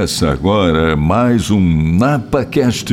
Começa agora mais um NapaCast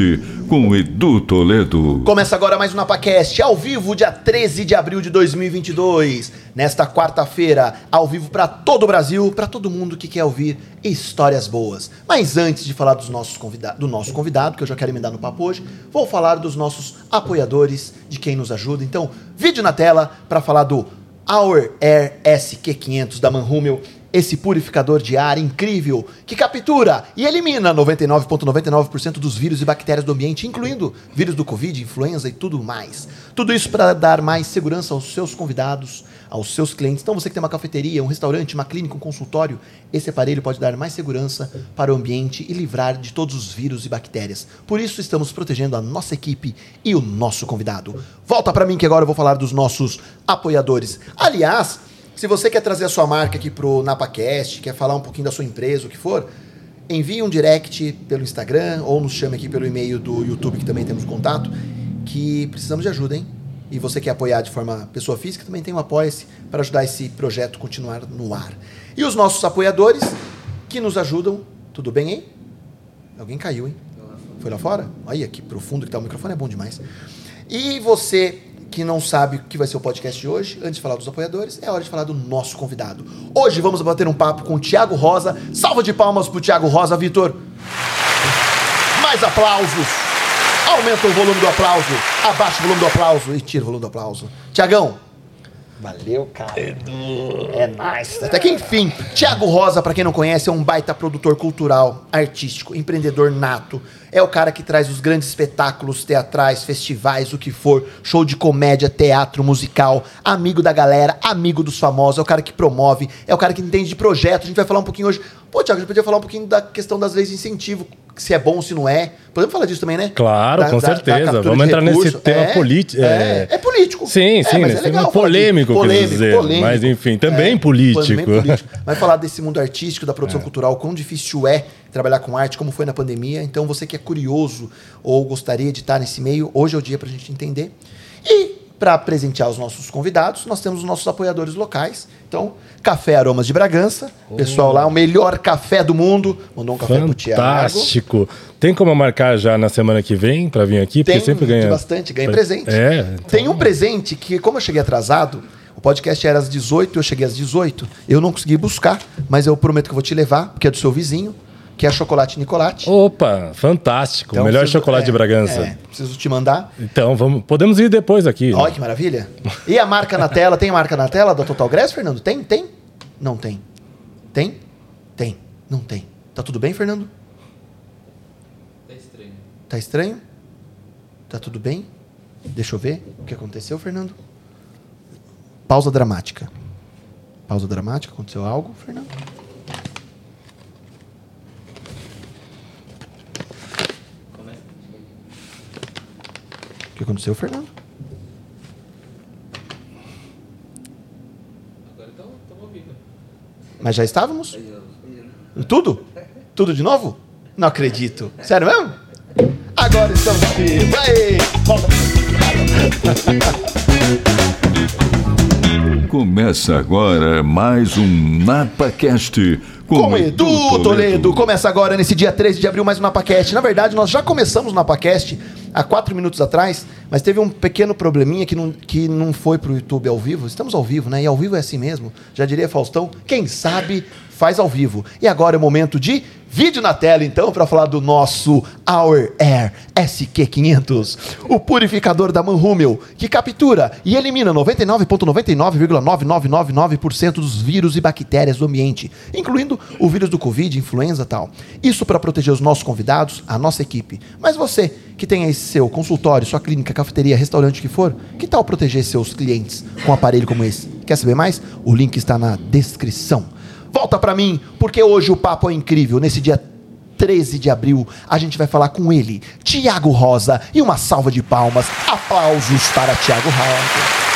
com Edu Toledo. Começa agora mais um NapaCast, ao vivo, dia 13 de abril de 2022. Nesta quarta-feira, ao vivo para todo o Brasil, para todo mundo que quer ouvir histórias boas. Mas antes de falar dos nossos convida do nosso convidado, que eu já quero emendar no papo hoje, vou falar dos nossos apoiadores, de quem nos ajuda. Então, vídeo na tela para falar do Our Air SQ500 da Manhumel esse purificador de ar incrível que captura e elimina 99,99% dos vírus e bactérias do ambiente, incluindo vírus do Covid, influenza e tudo mais. Tudo isso para dar mais segurança aos seus convidados, aos seus clientes. Então, você que tem uma cafeteria, um restaurante, uma clínica, um consultório, esse aparelho pode dar mais segurança para o ambiente e livrar de todos os vírus e bactérias. Por isso, estamos protegendo a nossa equipe e o nosso convidado. Volta para mim que agora eu vou falar dos nossos apoiadores. Aliás, se você quer trazer a sua marca aqui pro NapaCast, quer falar um pouquinho da sua empresa, o que for, envie um direct pelo Instagram ou nos chame aqui pelo e-mail do YouTube, que também temos contato, que precisamos de ajuda, hein? E você quer apoiar de forma pessoa física, também tem um apoia-se para ajudar esse projeto a continuar no ar. E os nossos apoiadores que nos ajudam, tudo bem, hein? Alguém caiu, hein? Foi lá fora? Olha que profundo que tá o microfone, é bom demais. E você que não sabe o que vai ser o podcast de hoje, antes de falar dos apoiadores, é hora de falar do nosso convidado. Hoje vamos bater um papo com o Thiago Rosa. Salva de palmas pro Thiago Rosa, Vitor. Mais aplausos. Aumenta o volume do aplauso. Abaixa o volume do aplauso e tira o volume do aplauso. Tiagão, Valeu, cara. Edu. É nice. Até que enfim, Tiago Rosa, para quem não conhece, é um baita produtor cultural, artístico, empreendedor nato. É o cara que traz os grandes espetáculos teatrais, festivais, o que for, show de comédia, teatro, musical, amigo da galera, amigo dos famosos, é o cara que promove, é o cara que entende de projeto. A gente vai falar um pouquinho hoje. Pô, Tiago, a gente podia falar um pouquinho da questão das leis de incentivo, se é bom ou se não é. Podemos falar disso também, né? Claro, Da- com da- da certeza. captura Vamos de entrar nesse recurso. tema É, político. É, é político. Sim, sim, mas nesse legal polêmico, disso. quer dizer, mas, enfim, também político. Também político. Vai falar desse mundo artístico, da produção cultural, quão difícil é trabalhar com arte, como foi na pandemia. Então, você que é curioso ou gostaria de estar nesse meio, hoje é o dia para a gente entender. E para presentear os nossos convidados, nós temos os nossos apoiadores locais. Então, Café Aromas de Bragança, pessoal lá, o melhor café do mundo. Mandou um café pro Thiago. Fantástico. Tem como marcar já na semana que vem pra vir aqui? Tem Porque sempre ganha. bastante, ganha presente. É. então- Tem um presente que, como eu cheguei atrasado, o podcast era às 18, eu cheguei às 18, eu não consegui buscar, mas eu prometo que eu vou te levar, porque é do seu vizinho, que é chocolate Nicolate. Opa, fantástico. Então, o melhor preciso- chocolate é, de Bragança. É, preciso te mandar. Então, vamos, podemos ir depois aqui. Olha que maravilha. E a marca na tela, tem a marca na tela da Total Grass, Fernando? Tem? Tem? Não tem. Tem? Tem. Não tem. Tá tudo bem, Fernando? Tá estranho. Tá estranho? Tá tudo bem? Deixa eu ver o que aconteceu, Fernando. Pausa dramática. Pausa dramática, aconteceu algo, Fernando? Que aconteceu, Fernando? Agora estamos ouvindo. Mas já estávamos? Tudo? Tudo de novo? Não acredito. Sério mesmo? Agora estamos aqui. Vai! Começa agora mais um NapaCast com, Com Edu Toledo. Começa agora, nesse dia 13 de abril, mais um NapaCast. Na verdade, nós já começamos o NapaCast há quatro minutos atrás, mas teve um pequeno probleminha que não, que não foi pro YouTube ao vivo. Estamos ao vivo, né? E ao vivo é assim mesmo. Já diria Faustão, quem sabe faz ao vivo. E agora é o momento de vídeo na tela, então, para falar do nosso Our Air SQ500, o purificador da Manhumel, que captura e elimina 99,99,9999% dos vírus e bactérias do ambiente, incluindo o vírus do Covid, influenza tal. Isso para proteger os nossos convidados, a nossa equipe. Mas você, que tem aí seu consultório, sua clínica, cafeteria, restaurante, que for, que tal proteger seus clientes com um aparelho como esse? Quer saber mais? O link está na descrição. Volta para mim, porque hoje o papo é incrível. Nesse dia 13 de abril, a gente vai falar com ele, Tiago Rosa, e uma salva de palmas. Aplausos para Tiago Rosa.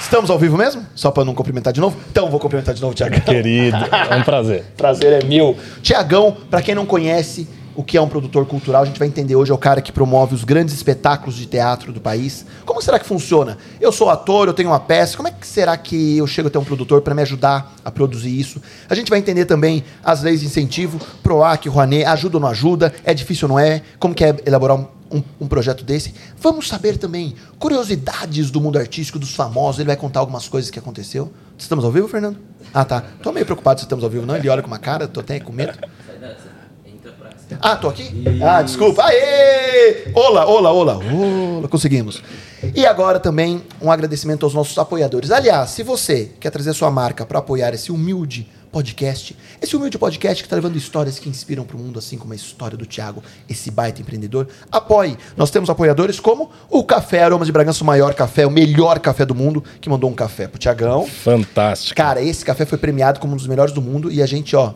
Estamos ao vivo mesmo? Só para não cumprimentar de novo? Então vou cumprimentar de novo, Tiagão. Querido, é um prazer. Prazer é meu. Tiagão, para quem não conhece, o que é um produtor cultural. A gente vai entender hoje é o cara que promove os grandes espetáculos de teatro do país. Como será que funciona? Eu sou ator, eu tenho uma peça. Como é que será que eu chego até um produtor para me ajudar a produzir isso? A gente vai entender também as leis de incentivo, PROAC, Rouanet, ajuda ou não ajuda, é difícil ou não é, como que é elaborar um, um, um projeto desse. Vamos saber também curiosidades do mundo artístico, dos famosos. Ele vai contar algumas coisas que aconteceu. Estamos ao vivo, Fernando? Ah, tá. Tô meio preocupado se estamos ao vivo, não. Ele olha com uma cara, tô até com medo. Sai dessa. Entra pra cima. Ah, tô aqui? Ah, desculpa. Aê! Olá, olá, olá. Olá, conseguimos. E agora também um agradecimento aos nossos apoiadores. Aliás, se você quer trazer sua marca para apoiar esse humilde podcast, esse humilde podcast que está levando histórias que inspiram para o mundo, assim como a história do Thiago, esse baita empreendedor, apoie. Nós temos apoiadores como o Café Aromas de Bragança, o maior café, o melhor café do mundo, que mandou um café pro Tiagão. Fantástico. Cara, esse café foi premiado como um dos melhores do mundo e a gente, ó.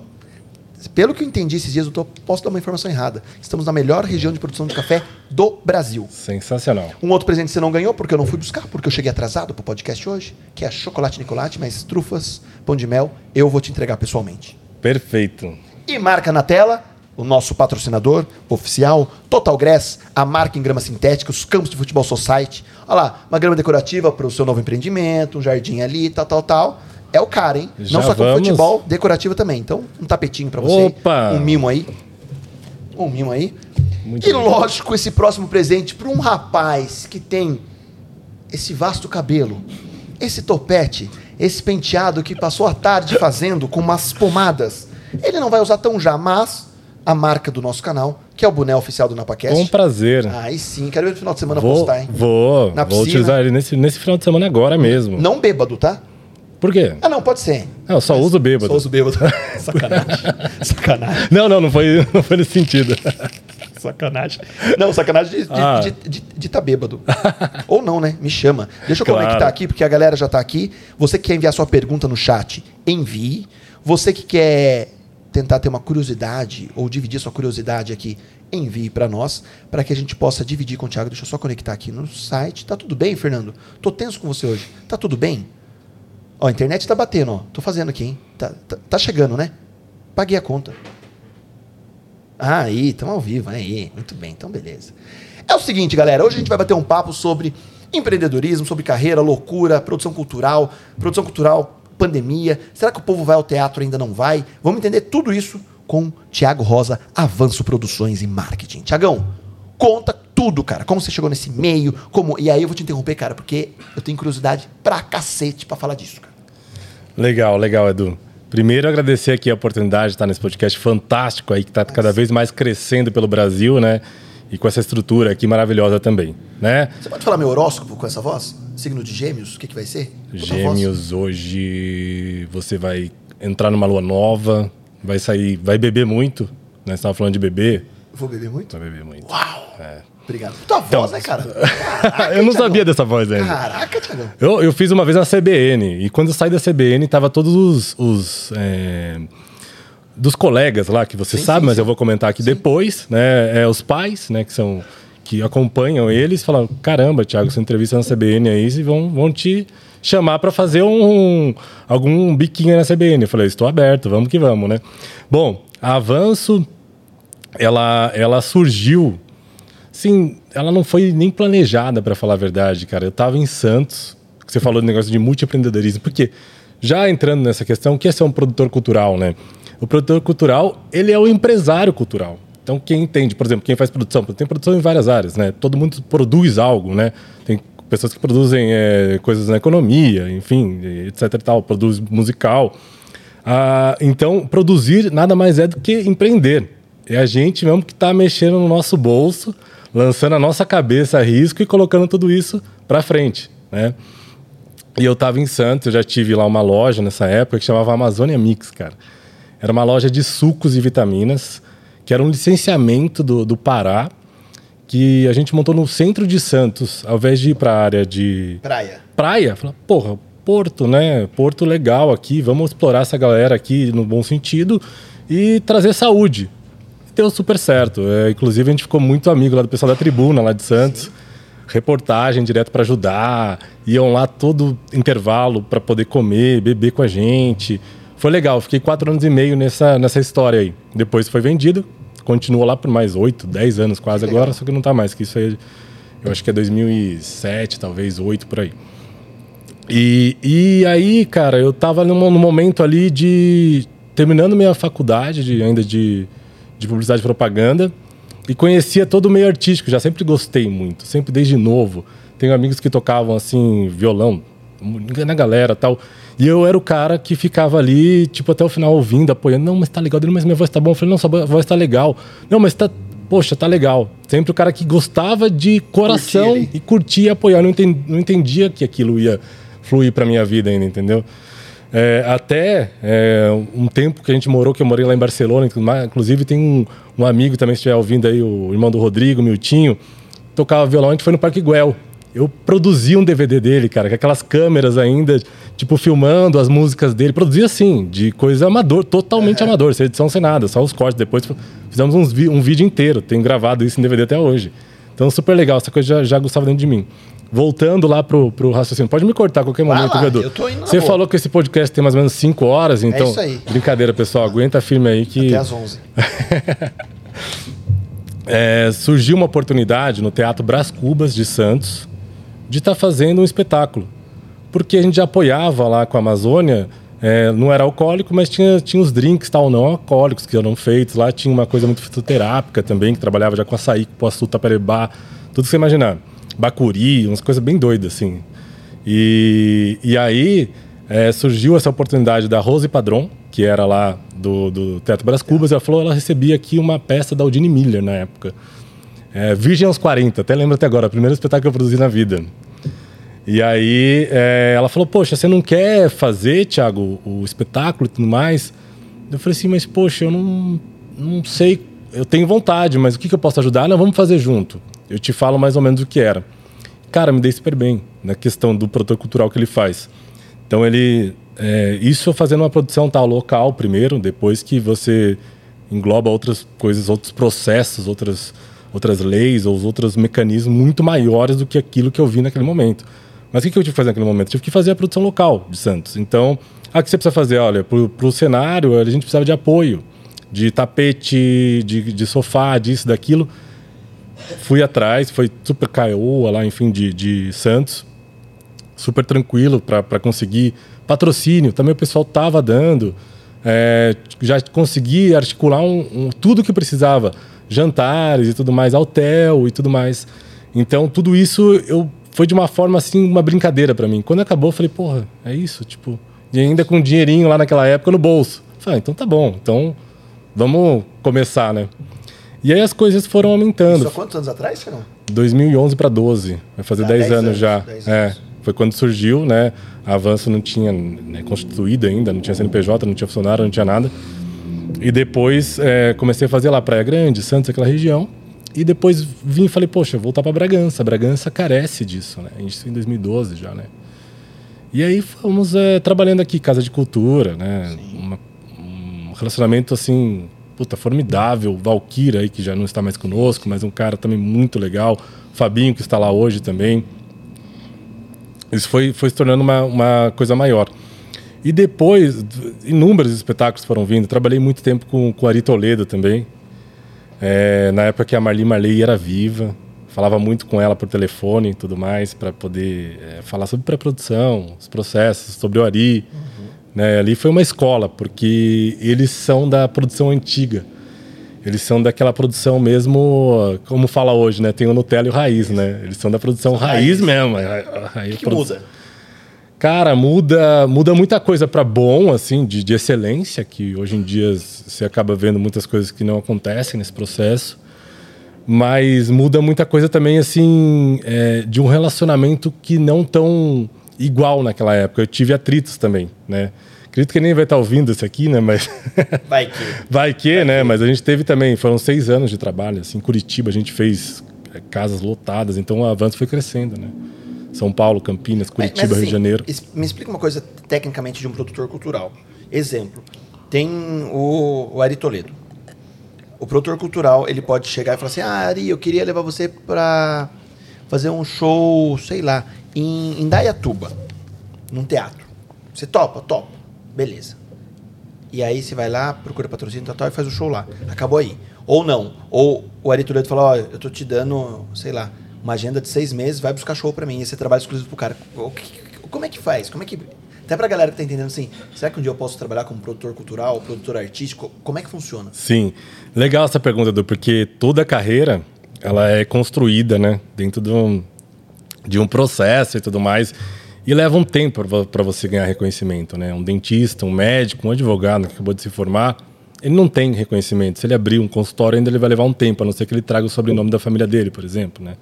Pelo que eu entendi esses dias, eu tô, posso dar uma informação errada. Estamos na melhor região de produção de café do Brasil. Sensacional. Um outro presente você não ganhou, porque eu não fui buscar, porque eu cheguei atrasado pro podcast hoje, que é chocolate Nicolate, mas trufas, pão de mel, eu vou te entregar pessoalmente. Perfeito. E marca na tela o nosso patrocinador oficial, Total Grass, a marca em grama sintética, os campos de futebol society. Olha lá, uma grama decorativa para o seu novo empreendimento, um jardim ali, tal, tal, tal. É o cara, hein? Já Não só com vamos. futebol, decorativo também. Então, um tapetinho para você. Opa! Um mimo aí. Um mimo aí. Muito e bem. lógico, esse próximo presente para um rapaz que tem esse vasto cabelo, esse topete, esse penteado que passou a tarde fazendo com umas pomadas. Ele não vai usar tão já, mas a marca do nosso canal, que é o boné oficial do NapaCast. Com prazer. Aí sim, quero ver no final de semana vou, postar, hein? vou, Na vou utilizar ele nesse, nesse final de semana agora mesmo. Não bêbado, tá? Por quê? Ah, não, pode ser. Não, eu só uso bêbado. Só uso bêbado. sacanagem. sacanagem. Não, não, não foi, não foi nesse sentido. Sacanagem. Não, sacanagem de estar Ah. de, de, de tá bêbado. Ou não, né? Me chama. Deixa eu Claro. conectar aqui, porque a galera já tá aqui. Você que quer enviar sua pergunta no chat, envie. Você que quer tentar ter uma curiosidade ou dividir sua curiosidade aqui, envie para nós, para que a gente possa dividir com o Thiago. Deixa eu só conectar aqui no site. Tá tudo bem, Fernando? Tô tenso com você hoje. Tá tudo bem? Ó, a internet tá batendo, ó. Tô fazendo aqui, hein? Tá, tá, tá chegando, né? Paguei a conta. Ah, aí, estamos ao vivo, aí, muito bem, então beleza. É o seguinte, galera, hoje a gente vai bater um papo sobre empreendedorismo, sobre carreira, loucura, produção cultural, produção cultural, pandemia. Será que o povo vai ao teatro ainda não vai? Vamos entender tudo isso com Tiago Rosa, Avanço Produções e Marketing. Tiagão, conta tudo, cara. Como você chegou nesse meio, como. E aí eu vou te interromper, cara, porque eu tenho curiosidade pra cacete pra falar disso, cara. Legal, legal, Edu. Primeiro, agradecer aqui a oportunidade de estar nesse podcast fantástico aí, que está cada vez mais crescendo pelo Brasil, né? E com essa estrutura aqui maravilhosa também, né? Você pode falar meu horóscopo com essa voz? Signo de gêmeos, o que, que vai ser? Gêmeos, hoje você vai entrar numa lua nova, vai sair, vai beber muito, né? Você estava falando de beber, Vou beber muito? vai beber muito. Uau! Obrigado. Tua Então, voz, né, cara? eu não Thiagão. sabia dessa voz ainda. Caraca, Thiagão. Eu, eu fiz uma vez na CBN, e quando eu saí da CBN, tava todos os. os, é, dos colegas lá, que você Sim, sabe, sim, mas sim. eu vou comentar aqui depois, né? É, os pais, né, que são. que acompanham eles, falam: caramba, Thiago, você entrevista na CBN aí e vão, vão te chamar para fazer um, algum biquinho na CBN. Eu falei, estou aberto, vamos que vamos, né? Bom, a Avanço, ela, ela surgiu Sim, ela não foi nem planejada, para falar a verdade, cara. Eu tava em Santos, que você falou do negócio de multiempreendedorismo, porque já entrando nessa questão, o que é ser um produtor cultural, né? O produtor cultural, ele é o empresário cultural. Então, quem entende, por exemplo, quem faz produção, tem produção em várias áreas, né? Todo mundo produz algo, né? Tem pessoas que produzem é, coisas na economia, enfim, etc e tal, produz musical. Ah, então, produzir nada mais é do que empreender. É a gente mesmo que está mexendo no nosso bolso, lançando a nossa cabeça a risco e colocando tudo isso para frente, né? E eu estava em Santos, eu já tive lá uma loja nessa época que chamava Amazônia Mix, cara. Era uma loja de sucos e vitaminas, que era um licenciamento do, do Pará, que a gente montou no centro de Santos, ao invés de ir para a área de Praia. praia, fala, porra, Porto, né? Porto legal aqui, vamos explorar essa galera aqui no bom sentido e trazer saúde. Deu super certo. É, inclusive, a gente ficou muito amigo lá do pessoal da tribuna, lá de Santos. Reportagem direto para ajudar. Iam lá todo intervalo para poder comer, beber com a gente. Foi legal, fiquei quatro anos e meio nessa, nessa história aí. Depois foi vendido, continuou lá por mais 8, 10 anos quase agora, só que não tá mais, que isso aí eu acho que é 2007, talvez 8 por aí. E, e aí, cara, eu tava num, num momento ali de terminando minha faculdade de, ainda de, de publicidade e propaganda e conhecia todo o meio artístico, já sempre gostei muito, sempre desde novo. Tenho amigos que tocavam assim violão, na galera, tal. E eu era o cara que ficava ali, tipo, até o final ouvindo, apoiando. Não, mas tá legal. Ele, mas minha voz tá bom. Eu falei, não, sua voz tá legal. Não, mas tá. Poxa, tá legal. Sempre o cara que gostava de coração e curtia apoiar. Não entendia, não entendia que aquilo ia fluir pra minha vida ainda, entendeu? É, até é, um tempo que a gente morou, que eu morei lá em Barcelona, inclusive tem um, um amigo também, se estiver ouvindo aí, o irmão do Rodrigo, Miltinho, tocava violão, a gente foi no Parque Guel. Eu produzi um DVD dele, cara, com aquelas câmeras ainda, tipo, filmando as músicas dele. Produzia assim, de coisa amador, totalmente amador, sem edição, sem nada, só os cortes. Depois fizemos uns um vídeo inteiro, tenho gravado isso em DVD até hoje. Então, super legal, essa coisa já, já gostava dentro de mim. Voltando lá pro, pro raciocínio, pode me cortar a qualquer momento, lá, Você falou que esse podcast tem mais ou menos 5 horas, então. isso aí. Brincadeira, pessoal, aguenta firme aí que. Até às 11. É, surgiu uma oportunidade no Teatro Brás Cubas de Santos de estar fazendo um espetáculo. Porque a gente já apoiava lá com a Amazônia, é, não era alcoólico, mas tinha, tinha os drinks tal, não alcoólicos que eram feitos. Lá tinha uma coisa muito fitoterápica também, que trabalhava já com açaí, com poçu, taperebá, tudo que você imaginar. Bacuri, umas coisas bem doidas, assim. E, e aí é, surgiu essa oportunidade da Rose Padron, que era lá do, do Teatro Brás Cubas, ela falou ela recebia aqui uma peça da Aldine Miller na época. É, Virgem aos 40, até lembro até agora, o primeiro espetáculo que eu produzi na vida. E aí é, ela falou, poxa, você não quer fazer, Thiago, o espetáculo e tudo mais? Eu falei assim, mas poxa, eu não, não sei, eu tenho vontade, mas o que, que eu posso ajudar? Não, vamos fazer junto. Eu te falo mais ou menos o que era. Cara, me dei super bem na questão do produtor cultural que ele faz. Então ele, é, isso fazendo uma produção tal local primeiro, depois que você engloba outras coisas, outros processos, outras outras leis ou os outros mecanismos muito maiores do que aquilo que eu vi naquele momento. Mas o que que eu tive que fazer naquele momento? Eu tive que fazer a produção local de Santos. Então, o que você precisa fazer? Olha, para o cenário, a gente precisava de apoio, de tapete, de, de sofá, disso, daquilo. Fui atrás, foi super caoa lá, enfim, de, de Santos. Super tranquilo para conseguir patrocínio. Também o pessoal tava dando. É, já consegui articular um, um- tudo que precisava. Jantares e tudo mais, hotel e tudo mais. Então, tudo isso eu foi de uma forma assim, uma brincadeira para mim. Quando acabou, eu falei, porra, é isso? Tipo, e ainda com um dinheirinho lá naquela época no bolso. Falei, ah, então tá bom. Então, vamos começar, né? E aí as coisas foram aumentando. Isso há quantos anos atrás, Fernão? 2011 para 12. Vai fazer Ah, 10, 10 anos, anos, já. 10 é. anos. Foi quando surgiu, né? A Avanço não tinha né, constituído ainda, não tinha CNPJ, não tinha funcionário, não tinha nada. E depois é, comecei a fazer lá Praia Grande, Santos, aquela região. E depois vim e falei, poxa, voltar para Bragança. Bragança carece disso, né? Isso em 2012 já, né? E aí fomos é, trabalhando aqui, Casa de Cultura, né? Uma- um relacionamento assim, puta, formidável. Valquira aí, que já não está mais conosco, mas um cara também muito legal. Fabinho, que está lá hoje também. Isso foi, foi se tornando uma, uma coisa maior. E depois, inúmeros espetáculos foram vindo. Trabalhei muito tempo com, com Ari Toledo também. É, na época que a Marli Marley era viva. Falava muito com ela por telefone e tudo mais, para poder é, falar sobre pré-produção, os processos, sobre o Ari. Né? Ali foi uma escola, porque eles são da produção antiga. Eles são daquela produção mesmo, como fala hoje, né? Tem o Nutella e o Raiz, né? Eles são da produção raiz, Raiz. mesmo. O que, que produ- muda? Cara, muda, muda muita coisa para bom, assim, de, de excelência, que hoje em dia você acaba vendo muitas coisas que não acontecem nesse processo. Mas muda muita coisa também, assim, é, de um relacionamento que não tão igual naquela época. Eu tive atritos também, né? Acredito que nem vai estar ouvindo isso aqui, né? Mas Vai que. vai que, né? Mas a gente teve também, foram seis anos de trabalho, assim, em Curitiba a gente fez é, casas lotadas, então o avanço foi crescendo, né? São Paulo, Campinas, Curitiba, Mas, mas, Rio de assim, Janeiro. Me explica uma coisa tecnicamente de um produtor cultural. Exemplo, tem o, o Ari Toledo. O produtor cultural, ele pode chegar e falar assim, ah, Ari, eu queria levar você pra fazer um show, sei lá, em, Dayatuba, num teatro. Você topa? Topa. Beleza. E aí você vai lá, procura patrocínio tal, tal, e faz o show lá. Acabou aí. Ou não. Ou o Ari Toledo fala, ó, eu tô te dando, sei lá, uma agenda de seis meses, vai buscar show pra mim, e você trabalha exclusivo pro cara. Como é que faz? Como é que... Até pra galera que tá entendendo assim, será que um dia eu posso trabalhar como produtor cultural, produtor artístico? Como é que funciona? Sim. Legal essa pergunta, Edu, porque toda carreira ela é construída, né? Dentro de um, de um processo e tudo mais. E leva um tempo para você ganhar reconhecimento, né? Um dentista, um médico, um advogado que acabou de se formar, ele não tem reconhecimento. Se ele abrir um consultório, ainda ele vai levar um tempo, a não ser que ele traga o sobrenome da família dele, por exemplo, né?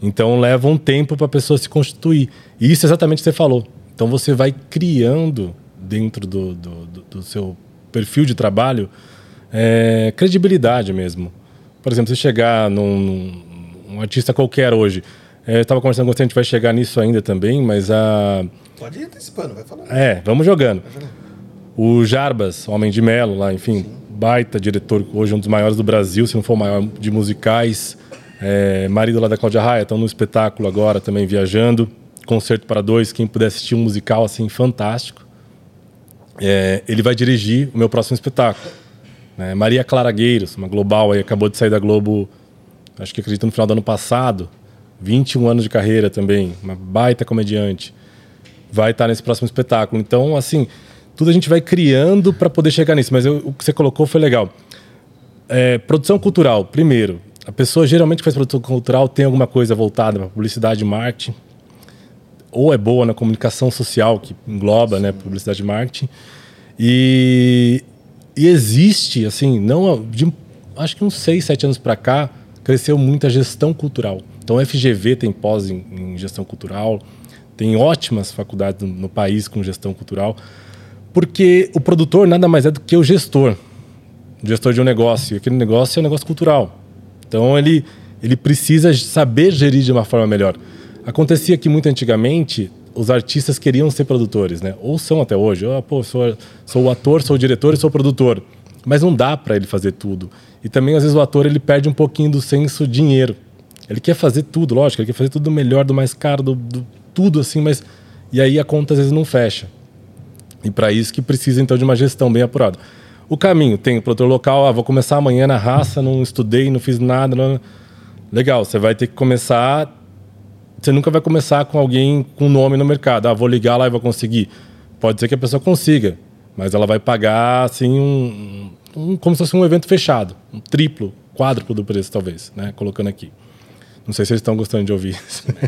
Então leva um tempo para a pessoa se constituir. E isso é exatamente o que você falou. Então você vai criando dentro do, do, do- do seu perfil de trabalho é, credibilidade mesmo. Por exemplo, se chegar num, num- um artista qualquer hoje, eu estava conversando com você, a gente vai chegar nisso ainda também, mas a Pode ir antecipando, vai falando. é, vamos jogando. O Jarbas, Homem de Melo, lá, enfim, baita diretor, hoje um dos maiores do Brasil, se não for o maior de musicais. É, marido lá da Cláudia Raia, estão no espetáculo agora também viajando. Concerto para dois, quem puder assistir um musical assim, fantástico. É, ele vai dirigir o meu próximo espetáculo. né? Maria Clara Gueiros, uma global aí, acabou de sair da Globo, acho que acredito no final do ano passado. 21 anos de carreira também, uma baita comediante vai estar nesse próximo espetáculo. Então, assim, tudo a gente vai criando para poder chegar nisso. Mas eu- o que você colocou foi legal. É, produção cultural, primeiro. A pessoa geralmente que faz produção cultural tem alguma coisa voltada para publicidade e marketing. Ou é boa na comunicação social, que engloba né, publicidade e marketing. E, e existe, assim, não de, acho que uns 6, 7 anos para cá, cresceu muito a gestão cultural. Então, a FGV tem pós em, em gestão cultural, tem ótimas faculdades no, no país com gestão cultural, porque o produtor nada mais é do que o gestor, o gestor de um negócio. E aquele negócio é um negócio cultural. Então, ele, ele precisa saber gerir de uma forma melhor. Acontecia que muito antigamente os artistas queriam ser produtores, né? Ou são até hoje. Eu, pô, sou, sou o ator, sou o diretor e sou o produtor. Mas não dá para ele fazer tudo. E também, às vezes, o ator ele perde um pouquinho do senso dinheiro. Ele quer fazer tudo, lógico, ele quer fazer tudo do melhor, do mais caro, do, do tudo assim, mas. E aí a conta às vezes não fecha. E para isso que precisa então de uma gestão bem apurada. O caminho tem o produtor local, ah, vou começar amanhã na raça, não estudei, não fiz nada. Não... Legal, você vai ter que começar. Você nunca vai começar com alguém com nome no mercado. Ah, vou ligar lá e vou conseguir. Pode ser que a pessoa consiga, mas ela vai pagar assim um, um como se fosse um evento fechado, um triplo, quádruplo do preço talvez, né? Colocando aqui. Não sei se vocês estão gostando de ouvir.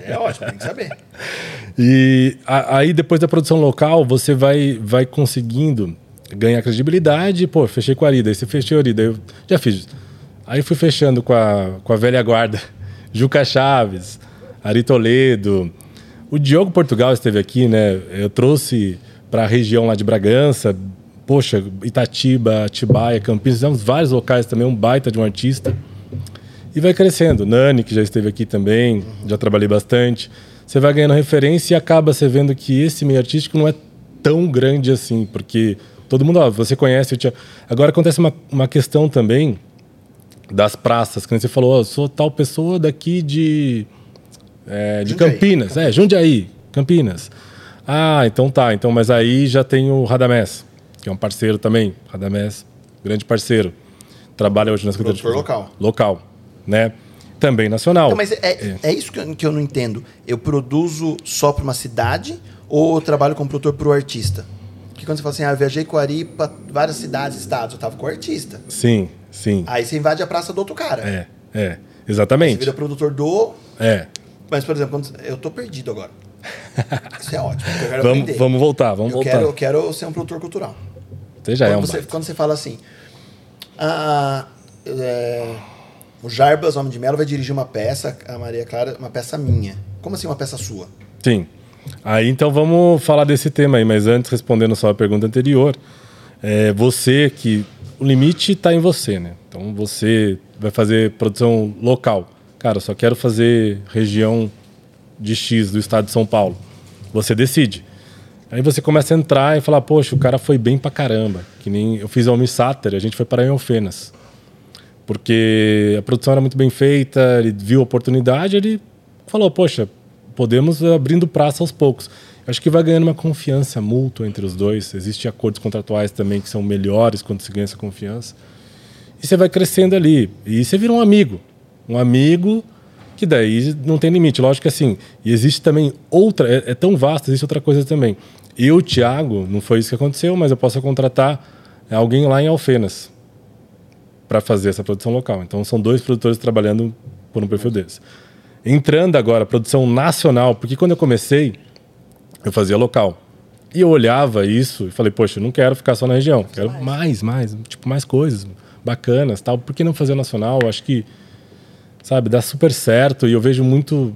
É ótimo, tem que saber. E a- aí, depois da produção local, você vai, vai conseguindo ganhar credibilidade. Pô, fechei com a Arida, aí você fechou a Arida. Eu já fiz. Aí fui fechando com a, com a velha guarda. Juca Chaves, Ari Toledo. O Diogo Portugal esteve aqui, né? Eu trouxe para a região lá de Bragança. Poxa, Itatiba, Atibaia, Campinas. Fizemos vários locais também, um baita de um artista. E vai crescendo. Nani, que já esteve aqui também, já trabalhei bastante. Você vai ganhando referência e acaba você vendo que esse meio artístico não é tão grande assim, porque todo mundo, ó, você conhece Tia- Agora acontece uma, uma questão também das praças, que você falou, ó, eu sou tal pessoa daqui de, é, de Jundiaí. Campinas. É, Jundiaí, Campinas. Ah, então tá. Então, mas aí já tem o Radamés, que é um parceiro também. Radamés, grande parceiro. Trabalha hoje na Secretaria Produtor de Cultura. local. Local, né? Também nacional. Não, mas é, é. isso que eu, que eu não entendo. Eu produzo só para uma cidade ou eu trabalho como produtor para o artista? Porque quando você fala assim, ah, eu viajei com o Ari para várias cidades, estados, eu tava com o artista. Sim, sim. Aí você invade a praça do outro cara. É, é. Você Exatamente. vira produtor do. É. Mas, por exemplo, quando... eu tô perdido agora. Isso é ótimo. Vamos, aprender. vamos voltar, vamos eu voltar. quero, eu quero ser um produtor cultural. Você já é quando, um você, quando você fala assim, ah, é, o Jarbas, Homem de Melo, vai dirigir uma peça, a Maria Clara, uma peça minha. Como assim uma peça sua? Sim. Aí então vamos falar desse tema aí, mas antes, respondendo só a pergunta anterior, é, você que. O limite está em você, né? Então você vai fazer produção local. Cara, só quero fazer região de X do estado de São Paulo. Você decide. Aí você começa a entrar e falar, poxa, o cara foi bem pra caramba. Que nem eu fiz a Almissáter, a gente foi para Alfenas. Porque a produção era muito bem feita, ele viu a oportunidade, ele falou, poxa, podemos abrindo praça aos poucos. Acho que vai ganhando uma confiança mútua entre os dois. Existem acordos contratuais também que são melhores quando se ganha essa confiança. E você vai crescendo ali. E você vira um amigo. Um amigo que daí não tem limite. Lógico que assim, e existe também outra, é, é tão vasto, existe outra coisa também. Eu, Thiago, não foi isso que aconteceu, mas eu posso contratar alguém lá em Alfenas para fazer essa produção local. Então são dois produtores trabalhando por um perfil desse. Entrando agora, produção nacional, porque quando eu comecei, eu fazia local. E eu olhava isso e falei, poxa, eu não quero ficar só na região, quero mais, mais, tipo, mais coisas bacanas, tal. Por que não fazer nacional? Eu acho que, sabe, dá super certo e eu vejo muito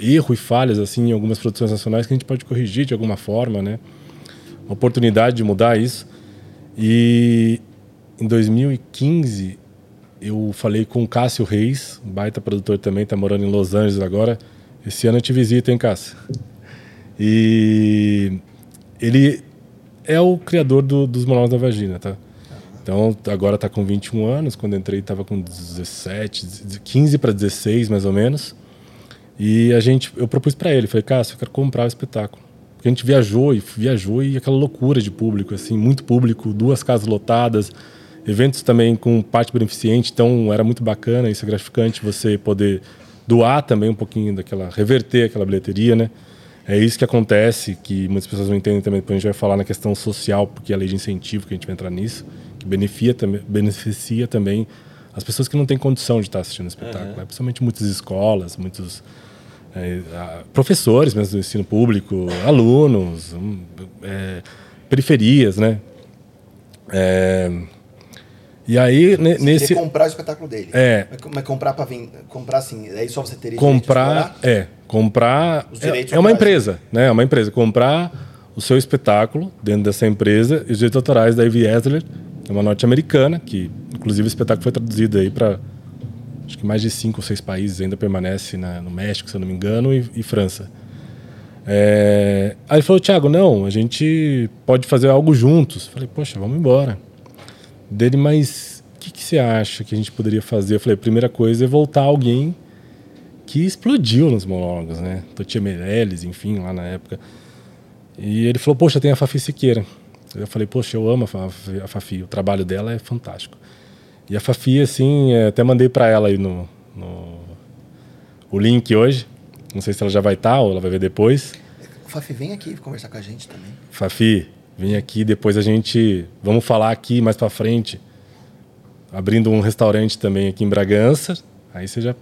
erro e falhas assim em algumas produções nacionais que a gente pode corrigir de alguma forma, né? Uma oportunidade de mudar isso. E em 2015 eu falei com o Cássio Reis, baita produtor também, tá morando em Los Angeles agora. Esse ano eu te visito, hein, Cássio? E ele é o criador do, dos monólogos da vagina, tá? Então, agora está com 21 anos. Quando entrei, estava com 17, 15 para 16, mais ou menos. E a gente, eu propus para ele, falei, Cássio, eu quero comprar o espetáculo. Porque a gente viajou e viajou e aquela loucura de público, assim, muito público, duas casas lotadas, eventos também com parte beneficente, então era muito bacana, isso é gratificante você poder doar também um pouquinho daquela, reverter aquela bilheteria, né? É isso que acontece, que muitas pessoas não entendem também, depois a gente vai falar na questão social, porque é a lei de incentivo que a gente vai entrar nisso, que beneficia, também, beneficia também as pessoas que não têm condição de estar assistindo o espetáculo, uhum. né? principalmente muitas escolas, muitos é, professores mesmo do ensino público, alunos, hum, é, periferias, né? É, e aí você nesse comprar o espetáculo dele. É. Mas comprar para vir, comprar assim, aí só você teria comprar, é, comprar é, é uma empresa, né? É uma empresa comprar o seu espetáculo dentro dessa empresa e os direitos autorais da Ivy Esler, é uma norte-americana, que inclusive o espetáculo foi traduzido aí para acho que mais de cinco ou seis países ainda permanece na, no México, se eu não me engano, e, e França. É... Aí ele falou, Thiago, não, a gente pode fazer algo juntos. Falei, poxa, vamos embora. Dele, mas o que, que você acha que a gente poderia fazer? Eu falei, a primeira coisa é voltar alguém que explodiu nos monólogos, né? Totia Meirelles, enfim, lá na época. E ele falou, poxa, tem a Fafi Siqueira. Eu falei, poxa, eu amo a Fafi, o trabalho dela é fantástico. E a Fafi, assim, é, até mandei para ela aí no, no, o link hoje. Não sei se ela já vai estar tá, ou ela vai ver depois. Fafi, vem aqui conversar com a gente também. Fafi, vem aqui, depois a gente. Vamos falar aqui mais para frente. Abrindo um restaurante também aqui em Bragança. Aí você já,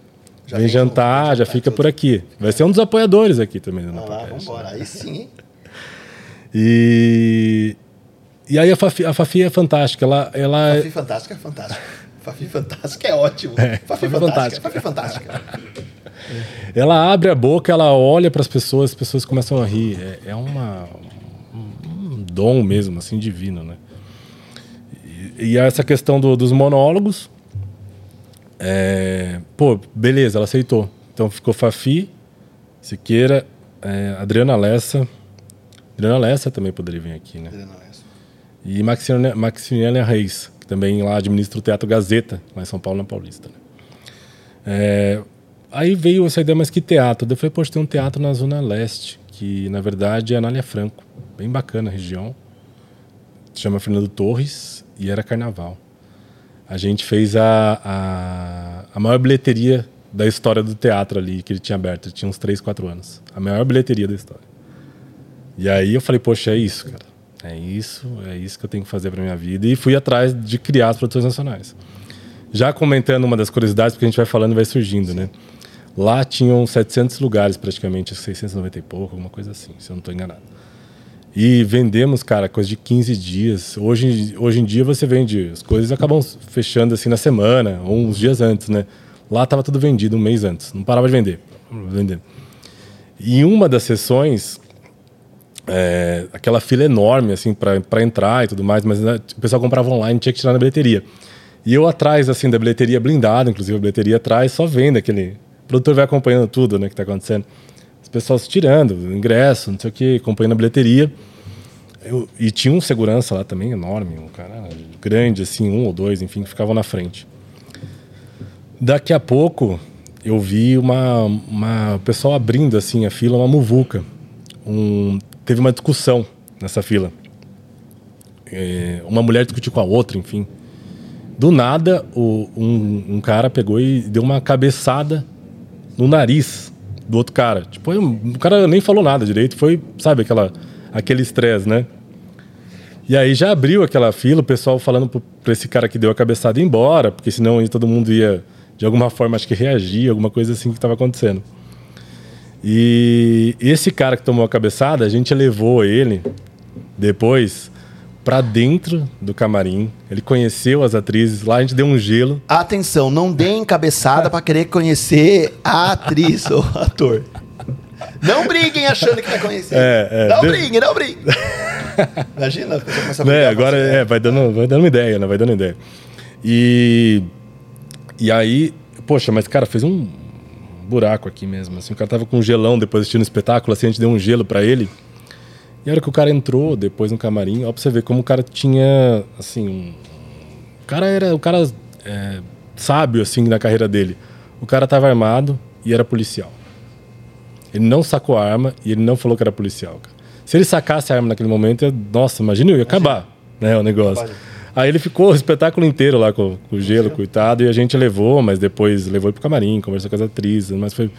já vem jantar, já fica tudo. por aqui. Vai ser um dos apoiadores aqui também. Vamos lá, vamos embora. Aí sim. E, e aí a Fafi, a Fafi é fantástica. Ela, ela Fafi é... fantástica é fantástica. Fafi fantástica é ótimo. É, Fafi, Fafi fantástica. Fafi fantástica. ela abre a boca, ela olha para as pessoas, as pessoas começam a rir. É, é uma, um dom mesmo, assim, divino, né? E, e essa questão do, dos monólogos, é, pô, beleza, ela aceitou. Então ficou Fafi, Siqueira, é, Adriana Lessa. Adriana Lessa também poderia vir aqui, né? Adriana Lessa. E Maximiliana, Maximiliana Reis, que também lá administra o Teatro Gazeta, lá em São Paulo, na Paulista. Né? É, aí veio essa ideia, mas que teatro? Eu falei, poxa, tem um teatro na Zona Leste, que na verdade é Anália Franco, bem bacana a região. Se chama Fernando Torres e era carnaval. A gente fez a, a, a maior bilheteria da história do teatro ali, que ele tinha aberto. Ele tinha uns 3, 4 anos. A maior bilheteria da história. E aí eu falei, poxa, é isso, cara. É isso, é isso que eu tenho que fazer para minha vida. E fui atrás de criar as produções nacionais. Já comentando uma das curiosidades, porque a gente vai falando e vai surgindo, né? Lá tinham 700 lugares praticamente, 690 e pouco, alguma coisa assim, se eu não estou enganado. E vendemos, cara, coisa de 15 dias. Hoje, hoje em dia você vende, as coisas acabam fechando assim na semana, ou uns dias antes, né? Lá estava tudo vendido um mês antes, não parava de vender. vender. E uma das sessões, é, aquela fila enorme assim para entrar e tudo mais, mas né, o pessoal comprava online, tinha que tirar na bilheteria. E eu atrás assim da bilheteria blindada, inclusive a bilheteria atrás, só vendo aquele produtor vai acompanhando tudo, né, que está acontecendo. Os pessoal tirando ingresso, não sei o que, acompanhando a bilheteria. Eu, e tinha um segurança lá também enorme, um cara grande assim, um ou dois, enfim, que ficavam na frente. Daqui a pouco eu vi uma, uma pessoal abrindo assim a fila, uma muvuca. Um, teve uma discussão nessa fila. É, uma mulher discutiu com a outra, enfim. Do nada, o- um, um cara pegou e deu uma cabeçada no nariz do outro cara. Tipo, o cara nem falou nada direito. Foi, sabe, aquela, aquele estresse, né? E aí já abriu aquela fila, o pessoal falando pra esse cara que deu a cabeçada ir embora, porque senão todo mundo ia, de alguma forma, acho que reagir, alguma coisa assim que estava acontecendo. E esse cara que tomou a cabeçada, a gente levou ele depois pra dentro do camarim. Ele conheceu as atrizes, lá a gente deu um gelo. Atenção, não deem cabeçada pra querer conhecer a atriz ou ator. Não briguem achando que vai conhecer. É, é, não de- briguem, não briguem. Imagina, a pessoa começa a brigar. agora é, vai dando, vai dando uma ideia, né? Vai dando ideia. E, e aí, poxa, mas cara, fez um buraco aqui mesmo. Assim, o cara tava com um gelão depois assistindo o espetáculo, assim, a gente deu um gelo pra ele. E a hora que o cara entrou depois no camarim, ó, pra você ver como o cara tinha, assim, um... o cara era, o cara é, sábio, assim, na carreira dele. O cara tava armado e era policial. Ele não sacou a arma e ele não falou que era policial, cara. Se ele sacasse a arma naquele momento, eu- nossa, imagina, ia acabar, né, o negócio. Aí ele ficou o espetáculo inteiro lá com, com o gelo, coitado, e a gente levou, mas depois levou ele pro camarim, conversou com as atrizes, mas foi...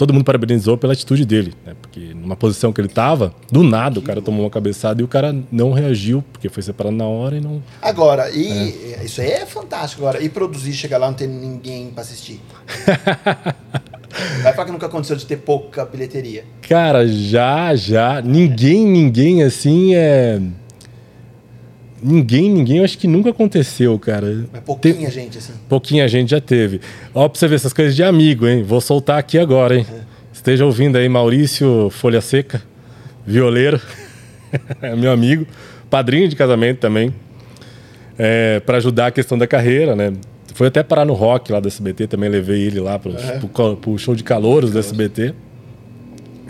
Todo mundo parabenizou pela atitude dele, né? Porque numa posição que ele tava, do nada o cara tomou uma cabeçada e o cara não reagiu, porque foi separado na hora e não... Agora, e isso aí é fantástico agora. E produzir, chegar lá não ter ninguém pra assistir. Vai falar que nunca aconteceu de ter pouca bilheteria. Cara, já, já. Ninguém, ninguém assim é. Ninguém, ninguém, eu acho que nunca aconteceu, cara. Mas pouquinha Tem- gente, assim. Pouquinha gente já teve. Ó, pra você ver essas coisas de amigo, hein? Vou soltar aqui agora, hein? Esteja ouvindo aí, Maurício Folha Seca, violeiro, é meu amigo, padrinho de casamento também, é, para ajudar a questão da carreira, né? Foi até parar no rock lá do SBT, também levei ele lá pro, pro co- pro show de calouros do SBT.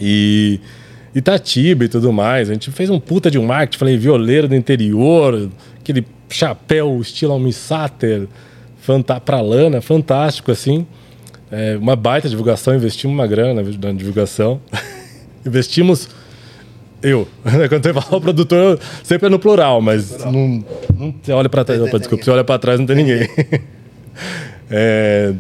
E Itatiba e tudo mais. A gente fez um puta de um marketing, falei, violeiro do interior, aquele chapéu estilo Almi Sater, fanta pra lana, fantástico, assim. É, uma baita divulgação, investimos uma grana na divulgação. investimos eu. Quando você fala o produtor, sempre é no plural, mas não, não você olha para trás. Opa, desculpa, você olha para trás, não tem ninguém. É,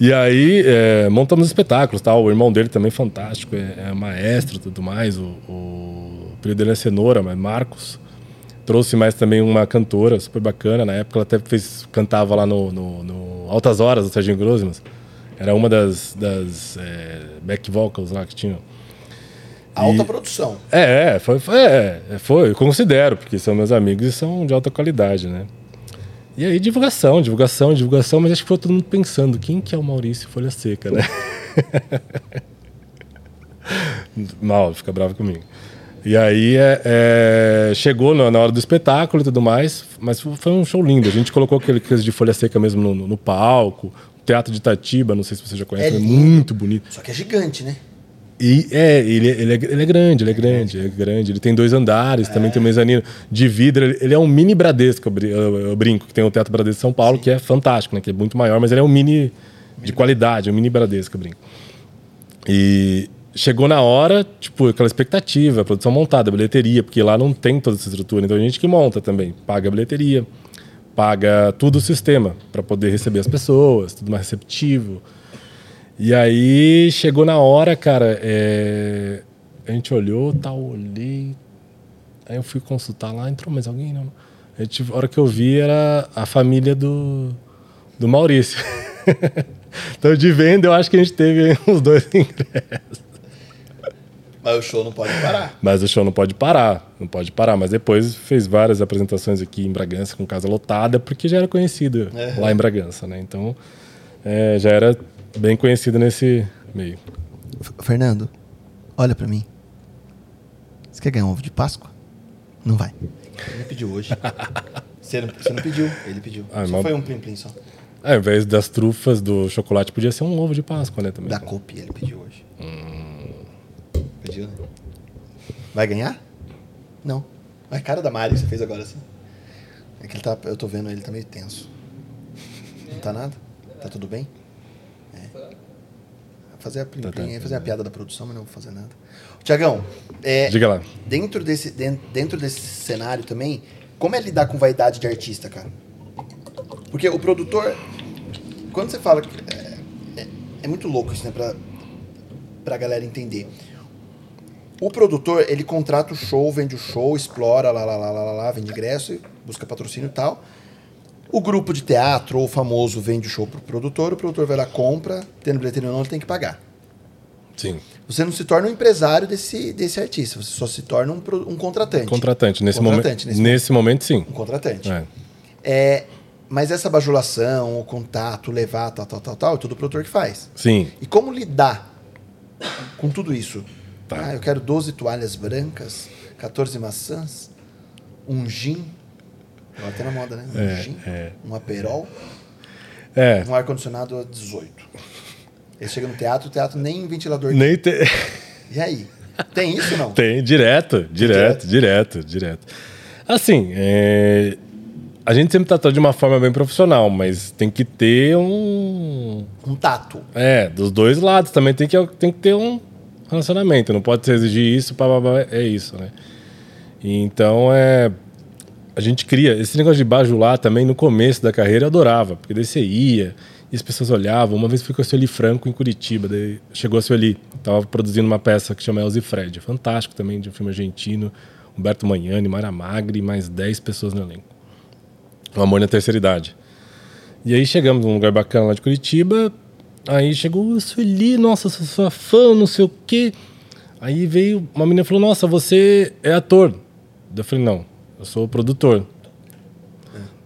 e aí é, montamos espetáculos, tal. O irmão dele também fantástico, é, é maestro, e tudo mais. O, o apelido dele é Cenoura, mas Marcos. Trouxe mais também uma cantora super bacana. Na época ela até fez, cantava lá no, no- no Altas Horas do Serginho Grosmas. Era uma das, das é, back vocals lá que tinham. Alta E- produção. É, é, foi, foi, é, foi, eu considero, porque são meus amigos e são de alta qualidade, né? E aí, divulgação, divulgação, divulgação, mas acho que foi todo mundo pensando, quem que é o Maurício Folha Seca, né? Mal, fica bravo comigo. E aí, é, é, chegou na, hora do espetáculo e tudo mais, mas foi um show lindo. A gente colocou aquele coisa de Folha Seca mesmo no, no- palco, o Teatro de Itatiba, não sei se você já conhece, É é, muito bonito. Só que é gigante, né? E é, ele, ele, é, ele é grande, ele é grande, ele é grande. Ele tem dois andares, também tem um mezanino de vidro. Ele, ele é um mini Bradesco, eu, bri- eu- eu brinco, que tem o Teatro Bradesco de São Paulo, que é fantástico, né? Que é muito maior, mas ele é um mini de qualidade, um mini Bradesco, eu brinco. E chegou na hora, tipo, aquela expectativa, produção montada, bilheteria, porque lá não tem toda essa estrutura. Então a gente que monta também, paga a bilheteria, paga tudo o sistema para poder receber as pessoas, tudo mais receptivo. E aí chegou na hora, cara, é, a gente olhou, tal, olhei. Aí eu fui consultar lá, entrou mais alguém? Não. A, gente, a hora que eu vi era a família do, do Maurício. então de venda eu acho que a gente teve uns dois ingressos. Mas o show não pode parar. Mas o show não pode parar, não pode parar. Mas depois fez várias apresentações aqui em Bragança com casa lotada, porque já era conhecido É. lá em Bragança, né? Então é, já era bem conhecido nesse meio. F- Fernando, olha pra mim. Você quer ganhar um ovo de Páscoa? Não vai. Ele pediu hoje. Você não, você não pediu, ele pediu. Ah, só foi um plim-plim só. É, ao invés das trufas do chocolate, podia ser um ovo de Páscoa, né? Também. Da Copi ele pediu hoje. Pediu, né? Vai ganhar? Não. A cara da Mari que você fez agora assim. É que ele tá. Eu tô vendo ele tá meio tenso. Não tá nada? Tá tudo bem? Fazer a plim Tá, tá. plim, ia fazer a piada da produção, mas não vou fazer nada. Tiagão, é, Diga lá. dentro desse, den- dentro desse cenário também, como é lidar com vaidade de artista, cara? Porque o produtor, quando você fala. É, é- é muito louco isso, né? Pra, pra galera entender. O produtor, ele contrata o show, vende o show, explora, lá, lá, lá, lá, lá, lá, vende ingresso, busca patrocínio e tal. O grupo de teatro ou o famoso vende o show pro produtor, o produtor vai lá, compra, tendo bilheteria ou não, ele tem que pagar. Sim. Você não se torna um empresário desse, desse artista, você só se torna um, um contratante. Contratante. Nesse, Contratante, momento, nesse nesse, momento, sim. Um contratante. É. É, mas essa bajulação, o contato, levar, tal, tal, tal, tal, é tudo o produtor que faz. Sim. E como lidar com tudo isso? Tá. Ah, eu quero 12 toalhas brancas, 14 maçãs, um gin. Agora tá na moda, né? Um É, gin, é. um aperol, É. um ar-condicionado a 18. Ele chega no teatro, o teatro nem ventilador. Nem te... E aí? Tem isso ou não? Tem, direto, direto, direto, direto. Assim, é, a gente sempre tratou de uma forma bem profissional, mas tem que ter um. Um tato. É, dos dois lados também tem que, tem que ter um relacionamento. Não pode exigir isso, pá, pá, pá, é isso, né? Então, é. A gente cria. Esse negócio de bajular também, no começo da carreira, eu adorava, porque daí você ia e as pessoas olhavam. Uma vez fui com a Sueli Franco em Curitiba, daí chegou a Sueli, tava produzindo uma peça que chama Elze Fred, fantástico também, de um filme argentino. Humberto Magnani, Mara Magri, mais 10 pessoas no elenco. Um amor na terceira idade. E aí chegamos num lugar bacana lá de Curitiba. Aí chegou a Sueli, nossa, sou sua fã, não sei o quê. Aí veio uma menina e falou: Nossa, você é ator. Eu falei: Não, eu sou produtor.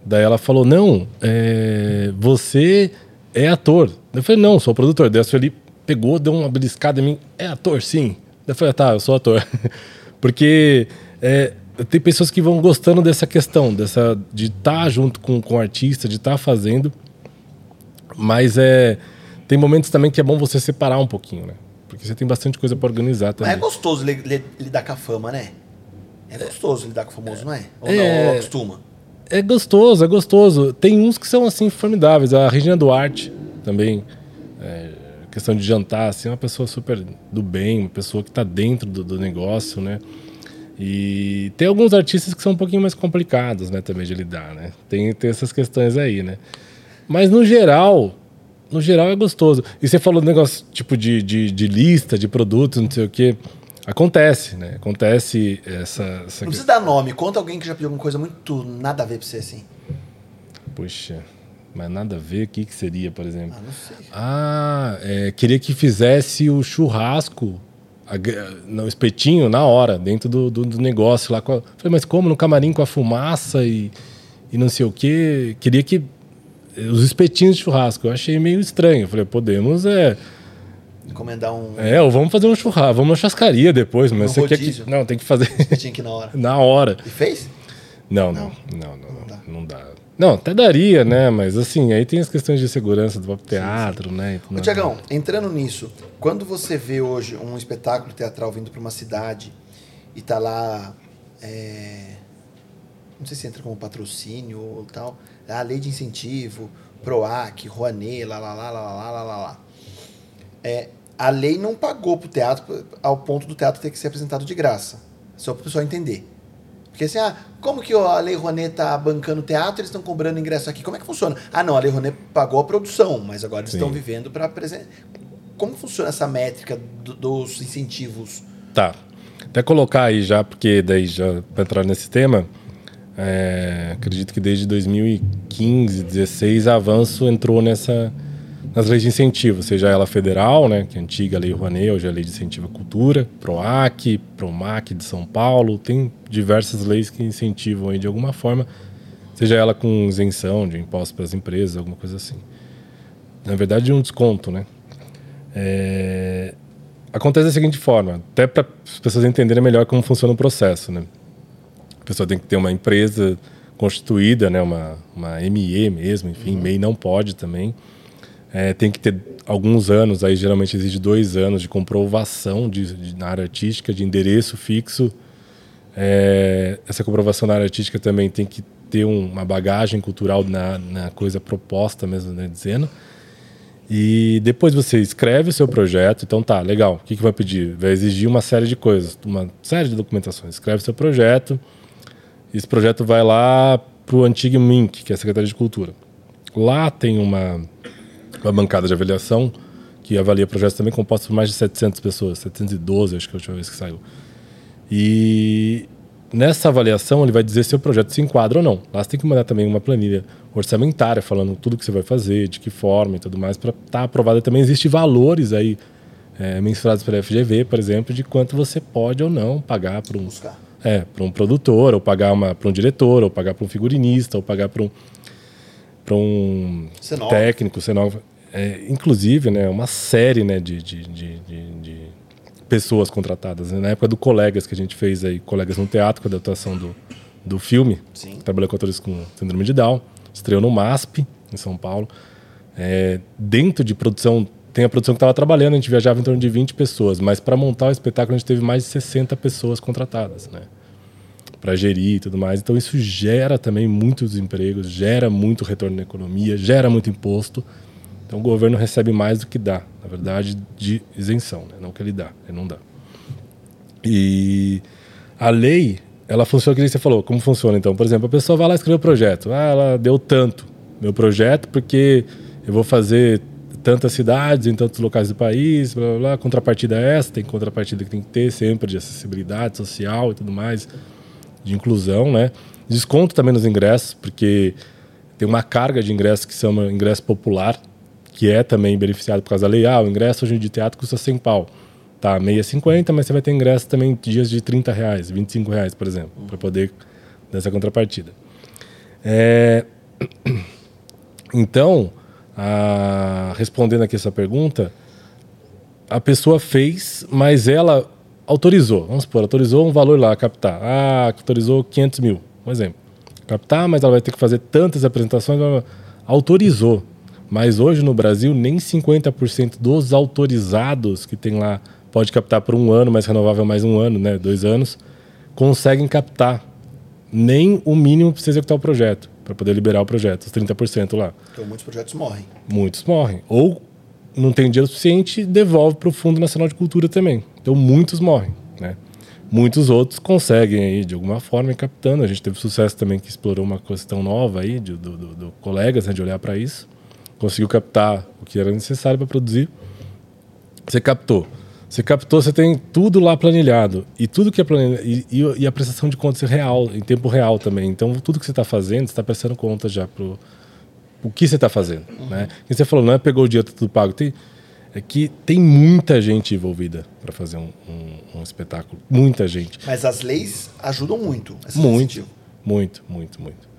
Daí ela falou: Não, é, você é ator. Eu falei: Não, sou produtor. Daí a Sueli pegou, deu uma beliscada em mim: É ator, sim. Daí Eu falei: Tá, eu sou ator. Porque é, tem pessoas que vão gostando dessa questão, dessa, de estar junto com, com o artista, de estar fazendo. Mas é, tem momentos também que é bom você separar um pouquinho, né? Porque você tem bastante coisa para organizar Mas também. é gostoso li- li- lidar com a fama, né? É gostoso lidar com o famoso, não é? Ou É. não, acostuma? É gostoso, é gostoso. Tem uns que são assim formidáveis. A Regina Duarte também. é, questão de jantar, assim, é uma pessoa super do bem, uma pessoa que está dentro do, do negócio, né? E tem alguns artistas que são um pouquinho mais complicados, né, também de lidar, né? Tem, tem essas questões aí, né? Mas no geral, no geral é gostoso. E você falou do negócio tipo de, de, de lista, de produtos, não sei o quê. Acontece, né? Acontece essa. essa Não precisa dar nome, conta alguém que já pediu alguma coisa muito nada a ver pra você assim. Puxa, mas nada a ver, o que, que seria, por exemplo? Ah, não sei. Ah, é, queria que fizesse o churrasco, a no espetinho, na hora, dentro do, do, do negócio lá. a- Falei, mas como? No camarim com a fumaça e, e não sei o quê. Queria que. Os espetinhos de churrasco. Eu achei meio estranho. Falei, podemos, é encomendar um. É, ou vamos fazer um churrasco, vamos na chascaria depois, mas um você quer que. Não, tem que fazer. Você tinha que ir na hora. na hora. E fez? Não, não. Não, não, não. Não dá. Não, dá. não até daria, né? Mas assim, aí tem as questões de segurança do próprio teatro, sim, sim. né? Então, Tiagão, entrando nisso, quando você vê hoje um espetáculo teatral vindo para uma cidade e tá lá. É... Não sei se entra como patrocínio ou tal. É a ah, lei de incentivo, PROAC, Rouanet, lá, lá, lá, lá, lá, lá, lá. É, a lei não pagou pro teatro ao ponto do teatro ter que ser apresentado de graça. Só para o pessoal entender. Porque assim, ah, como que a Lei Rouanet tá bancando o teatro eles estão cobrando ingresso aqui? Como é que funciona? Ah, não, a Lei Rouanet pagou a produção, mas agora eles estão vivendo para apresentar. Como funciona essa métrica do- dos incentivos? Tá. Até colocar aí já, porque daí já para entrar nesse tema, é, acredito que desde 2015, 16, a Avanço entrou nessa nas leis de incentivo, seja ela federal, né, que é a antiga Lei Rouanet, hoje é a Lei de Incentivo à Cultura, PROAC, PROMAC de São Paulo, tem diversas leis que incentivam aí de alguma forma, seja ela com isenção de impostos para as empresas, alguma coisa assim. Na verdade, um desconto, né? É, Acontece da seguinte forma, até para as pessoas entenderem melhor como funciona o processo, né? A pessoa tem que ter uma empresa constituída, né? Uma, uma ME mesmo, enfim, MEI não pode também. É, tem que ter alguns anos, aí geralmente exige dois anos de comprovação de, de- na área artística, de endereço fixo. É, essa comprovação na área artística também tem que ter um- uma bagagem cultural na, na coisa proposta mesmo, né, dizendo. E depois você escreve o seu projeto, então tá, legal. O que, que vai pedir? Vai exigir uma série de coisas, uma série de documentações. Escreve seu projeto, esse projeto vai lá para o antigo MINC, que é a Secretaria de Cultura. Lá tem uma, uma bancada de avaliação que avalia projetos também compostos por mais de 700 pessoas, 712 acho que é a última vez que saiu. E nessa avaliação ele vai dizer se o projeto se enquadra ou não. Lá você tem que mandar também uma planilha orçamentária falando tudo que você vai fazer, de que forma e tudo mais para estar tá aprovado. Também existe valores aí é, mensurados pela FGV, por exemplo, de quanto você pode ou não pagar para um Buscar. é, um produtor, ou pagar para um diretor, ou pagar para um figurinista, ou pagar para um para um Cenógrafo. técnico, cenógrafo. É, inclusive, né, uma série né, de, de, de, de- pessoas contratadas. né? Na época do Colegas, que a gente fez aí, Colegas no Teatro, com a adaptação do, do filme, Sim. trabalhou com atores com síndrome de Down, estreou no MASP, em São Paulo. É, dentro de produção, tem a produção que estava trabalhando, a gente viajava em torno de 20 pessoas, mas para montar o espetáculo a gente teve mais de 60 pessoas contratadas, né? Para gerir e tudo mais. Então isso gera também muitos empregos, gera muito retorno na economia, gera muito imposto. Então o governo recebe mais do que dá, na verdade, de isenção, né? não que ele dá, ele não dá. E a lei, ela funciona que você falou. Como funciona então? Por exemplo, a pessoa vai lá escrever o projeto. Ah, ela deu tanto meu projeto porque eu vou fazer tantas cidades em tantos locais do país, blá blá blá. Contrapartida é essa, tem contrapartida que tem que ter sempre de acessibilidade social e tudo mais, de inclusão, né? Desconto também nos ingressos, porque tem uma carga de ingressos que chama ingresso popular, que é também beneficiado por causa da lei. Ah, o ingresso hoje de teatro custa 100 pau. Tá, meia 50, mas você vai ter ingresso também dias de 30 reais, 25 reais, por exemplo, para poder dessa contrapartida. É, Então, a- respondendo aqui essa pergunta, a pessoa fez, mas ela autorizou. Vamos supor, autorizou um valor lá, captar. Ah, autorizou 500 mil, um exemplo. Captar, mas ela vai ter que fazer tantas apresentações. Autorizou. Mas hoje no Brasil, nem 50% dos autorizados que tem lá, pode captar por um ano, mas renovável mais um ano, né, dois anos, conseguem captar nem o mínimo para você executar o projeto, para poder liberar o projeto, os 30% lá Então muitos projetos morrem. muitos morrem. Ou não tem dinheiro suficiente devolve para o Fundo Nacional de Cultura também. Então muitos morrem, né? Muitos outros conseguem aí de alguma forma captando. A gente teve sucesso também que explorou uma questão nova aí de, do, do, do colegas, né, de olhar para isso. Conseguiu captar o que era necessário para produzir. Você captou. Você captou, você tem tudo lá planilhado. E tudo que é planilhado. E, e- e a prestação de contas é real, em tempo real também. Então, tudo que você está fazendo, está prestando conta já pro o que você está fazendo. Né? E você falou, não é pegou o dia, tá tudo pago. Tem, é que tem muita gente envolvida para fazer um, um- um espetáculo. Muita gente. Mas as leis ajudam muito. Muito, muito, muito, muito.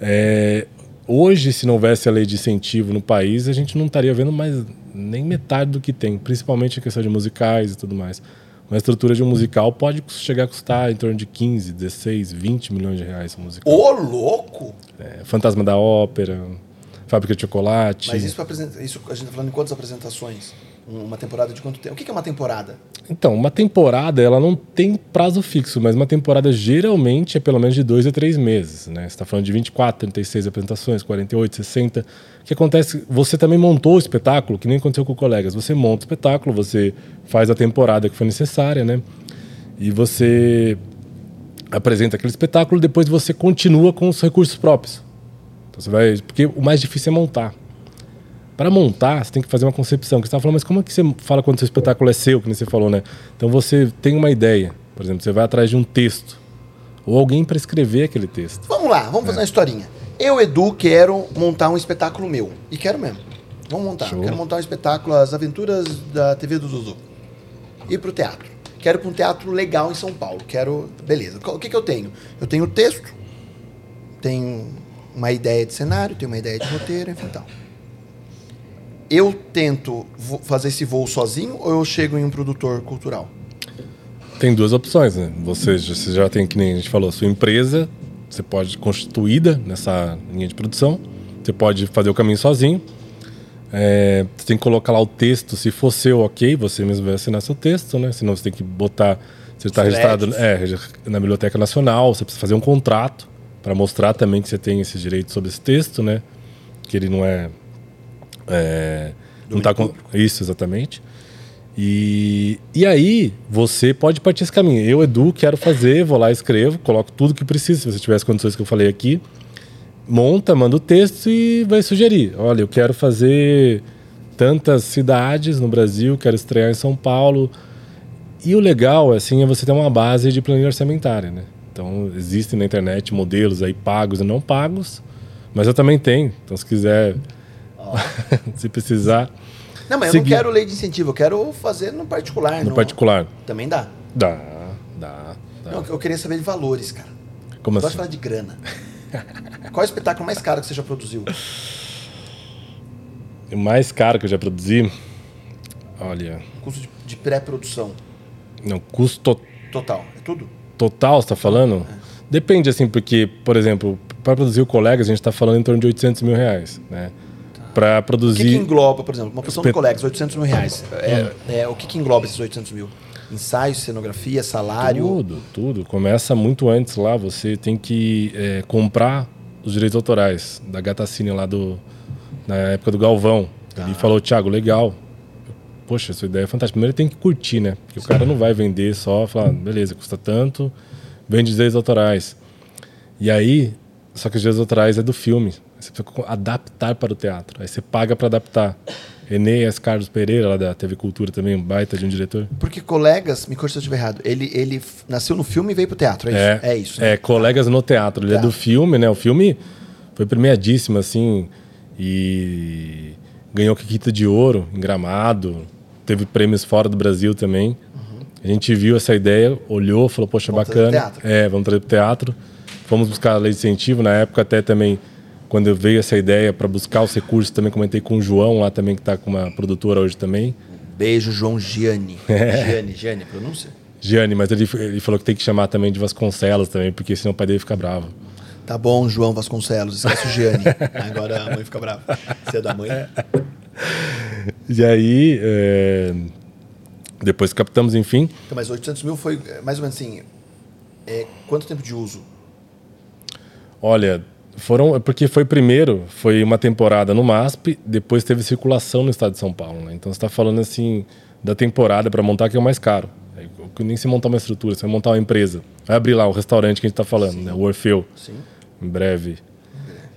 É, hoje, se não houvesse a lei de incentivo no país, a gente não estaria vendo mais nem metade do que tem, principalmente a questão de musicais e tudo mais. Uma estrutura de um musical pode chegar a custar em torno de 15, 16, 20 milhões de reais um musical. Ô, louco! É, Fantasma da Ópera, Fábrica de Chocolate. Mas isso, isso a gente tá falando em quantas apresentações? Um- Uma temporada de quanto tempo? O que que é uma temporada? Então, uma temporada, ela não tem prazo fixo, mas uma temporada geralmente é pelo menos de dois a três meses, né? Você está falando de 24, 36 apresentações, 48, 60. O que acontece? Você também montou o espetáculo, que nem aconteceu com colegas. Você monta o espetáculo, você faz a temporada que foi necessária, né? E você apresenta aquele espetáculo, depois você continua com os recursos próprios. Então você vai, porque o mais difícil é montar. Para montar, você tem que fazer uma concepção. Que você estava falando, mas como é que você fala quando seu espetáculo é seu, que nem você falou, né? Então você tem uma ideia. Por exemplo, você vai atrás de um texto. Ou alguém para escrever aquele texto. Vamos lá, vamos É. fazer uma historinha. Eu, Edu, quero montar um espetáculo meu. E quero mesmo. Vamos montar. Show. Quero montar um espetáculo As Aventuras da TV do Zuzu. Ir pro teatro. Quero pra um teatro legal em São Paulo. Quero. Beleza. O que, que eu tenho? Eu tenho o texto, tenho uma ideia de cenário, tenho uma ideia de roteiro, enfim tal. Eu tento fazer esse voo sozinho ou eu chego em um produtor cultural? Tem duas opções, né? Você, já- você já tem, que nem a gente falou, a sua empresa, você pode constituída nessa linha de produção, você pode fazer o caminho sozinho. É, você tem que colocar lá o texto, se for seu, ok, você mesmo vai assinar seu texto, né? Senão você tem que botar. Você está registrado é, na Biblioteca Nacional, você precisa fazer um contrato para mostrar também que você tem esse direito sobre esse texto, né? Que ele não é. é não tá com. Isso, exatamente. E, e aí, você pode partir esse caminho. Eu, Edu, quero fazer, vou lá, escrevo, coloco tudo que precisa, se você tiver as condições que eu falei aqui. monta, manda o texto e vai sugerir. Olha, eu quero fazer tantas cidades no Brasil, quero estrear em São Paulo. E o legal, assim, é você ter uma base de planilha orçamentária, né? Então, existem na internet modelos aí pagos e não pagos, mas eu também tenho. Então, se quiser, se precisar, Não, mas eu Seguir. não quero lei de incentivo, eu quero fazer no particular. no não- particular, Também dá. dá, dá, dá. Não, eu queria saber de valores, cara. Como Eu assim? falar de grana. Qual é o espetáculo mais caro que você já produziu? O mais caro que eu já produzi, olha, Custo de, de pré-produção não, custo to- total. É tudo? Total, você tá falando? Depende, assim, porque, por exemplo, para produzir o Colegas, a gente tá falando em torno de 800 mil reais, né? Para O que, que produzir... engloba, por exemplo, uma produção de Espet- colegas, 800 mil reais. É, é, o que, que engloba esses 800 mil? Ensaio, cenografia, salário? Tudo, tudo. Começa muito antes lá. Você tem que é, comprar os direitos autorais da Gatacine lá do. Na época do Galvão. Ele falou, Thiago, legal. Poxa, essa ideia é fantástica. Primeiro tem que curtir, né? Porque o cara não vai vender só, falar, beleza, custa tanto, vende os direitos autorais. E aí, só que os direitos autorais é do filme. Você precisa adaptar para o teatro. Aí você paga para adaptar. Enéas Carlos Pereira, lá da TV Cultura também, um baita de um diretor. Porque colegas, me corrija se eu estiver errado, ele, ele nasceu no filme e veio pro teatro, é isso? É, isso. né? É, colegas no teatro. Ele é Teatro. do filme, né? O filme foi premiadíssimo, assim, e ganhou Kikita de Ouro em Gramado. Teve prêmios fora do Brasil também. A gente viu essa ideia, olhou, falou, poxa, Vamos bacana. É, vamos trazer pro teatro. Fomos buscar a lei de incentivo. Na época até também, quando veio essa ideia para buscar os recursos, também comentei com o João lá também, que está com uma produtora hoje também. Beijo, João Gianni. É. Gianni, Gianni, pronúncia? Gianni, mas ele, ele falou que tem que chamar também de Vasconcelos também, porque senão o pai dele fica bravo. Tá bom, João Vasconcelos, esquece o Gianni. Agora a mãe fica brava. Você é da mãe? E aí, é, depois captamos, enfim. Então, mas 800 mil foi é, mais ou menos assim. é, quanto tempo de uso? Olha, foram. Porque foi primeiro, foi uma temporada no MASP, depois teve circulação no estado de São Paulo. Né? Então você está falando assim da temporada para montar, que é o mais caro. É, nem se montar uma estrutura, você vai montar uma empresa. Vai abrir lá o restaurante que a gente está falando, né? o Orfeu, Sim. em breve.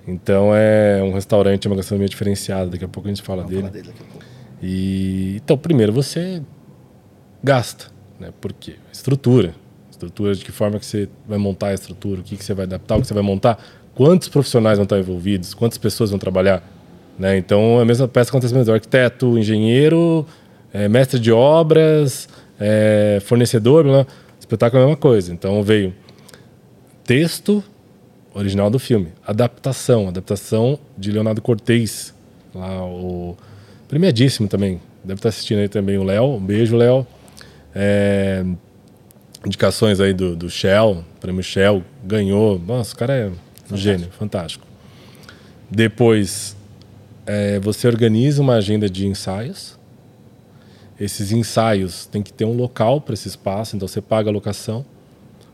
Então é um restaurante, é uma gastronomia diferenciada. Daqui a pouco a gente fala Vamos dele. falar dele daqui a pouco. E então, primeiro você gasta, né? Por quê? Estrutura. Estrutura de que forma que você vai montar a estrutura, o que, que você vai adaptar, o que você vai montar, quantos profissionais vão estar envolvidos, quantas pessoas vão trabalhar, né? Então, a mesma peça acontece mesmo, arquiteto, engenheiro, eh, mestre de obras, eh, fornecedor, blá. espetáculo é a mesma coisa. Então, veio texto original do filme, adaptação, adaptação de Leonardo Cortez, lá o premiadíssimo também. Deve estar assistindo aí também o Léo. Um beijo, Léo. É, indicações aí do, do Shell, prêmio Shell, ganhou. Nossa, o cara é um gênio, fantástico. Depois, é, você organiza uma agenda de ensaios. Esses ensaios tem que ter um local para esse espaço, então você paga a locação,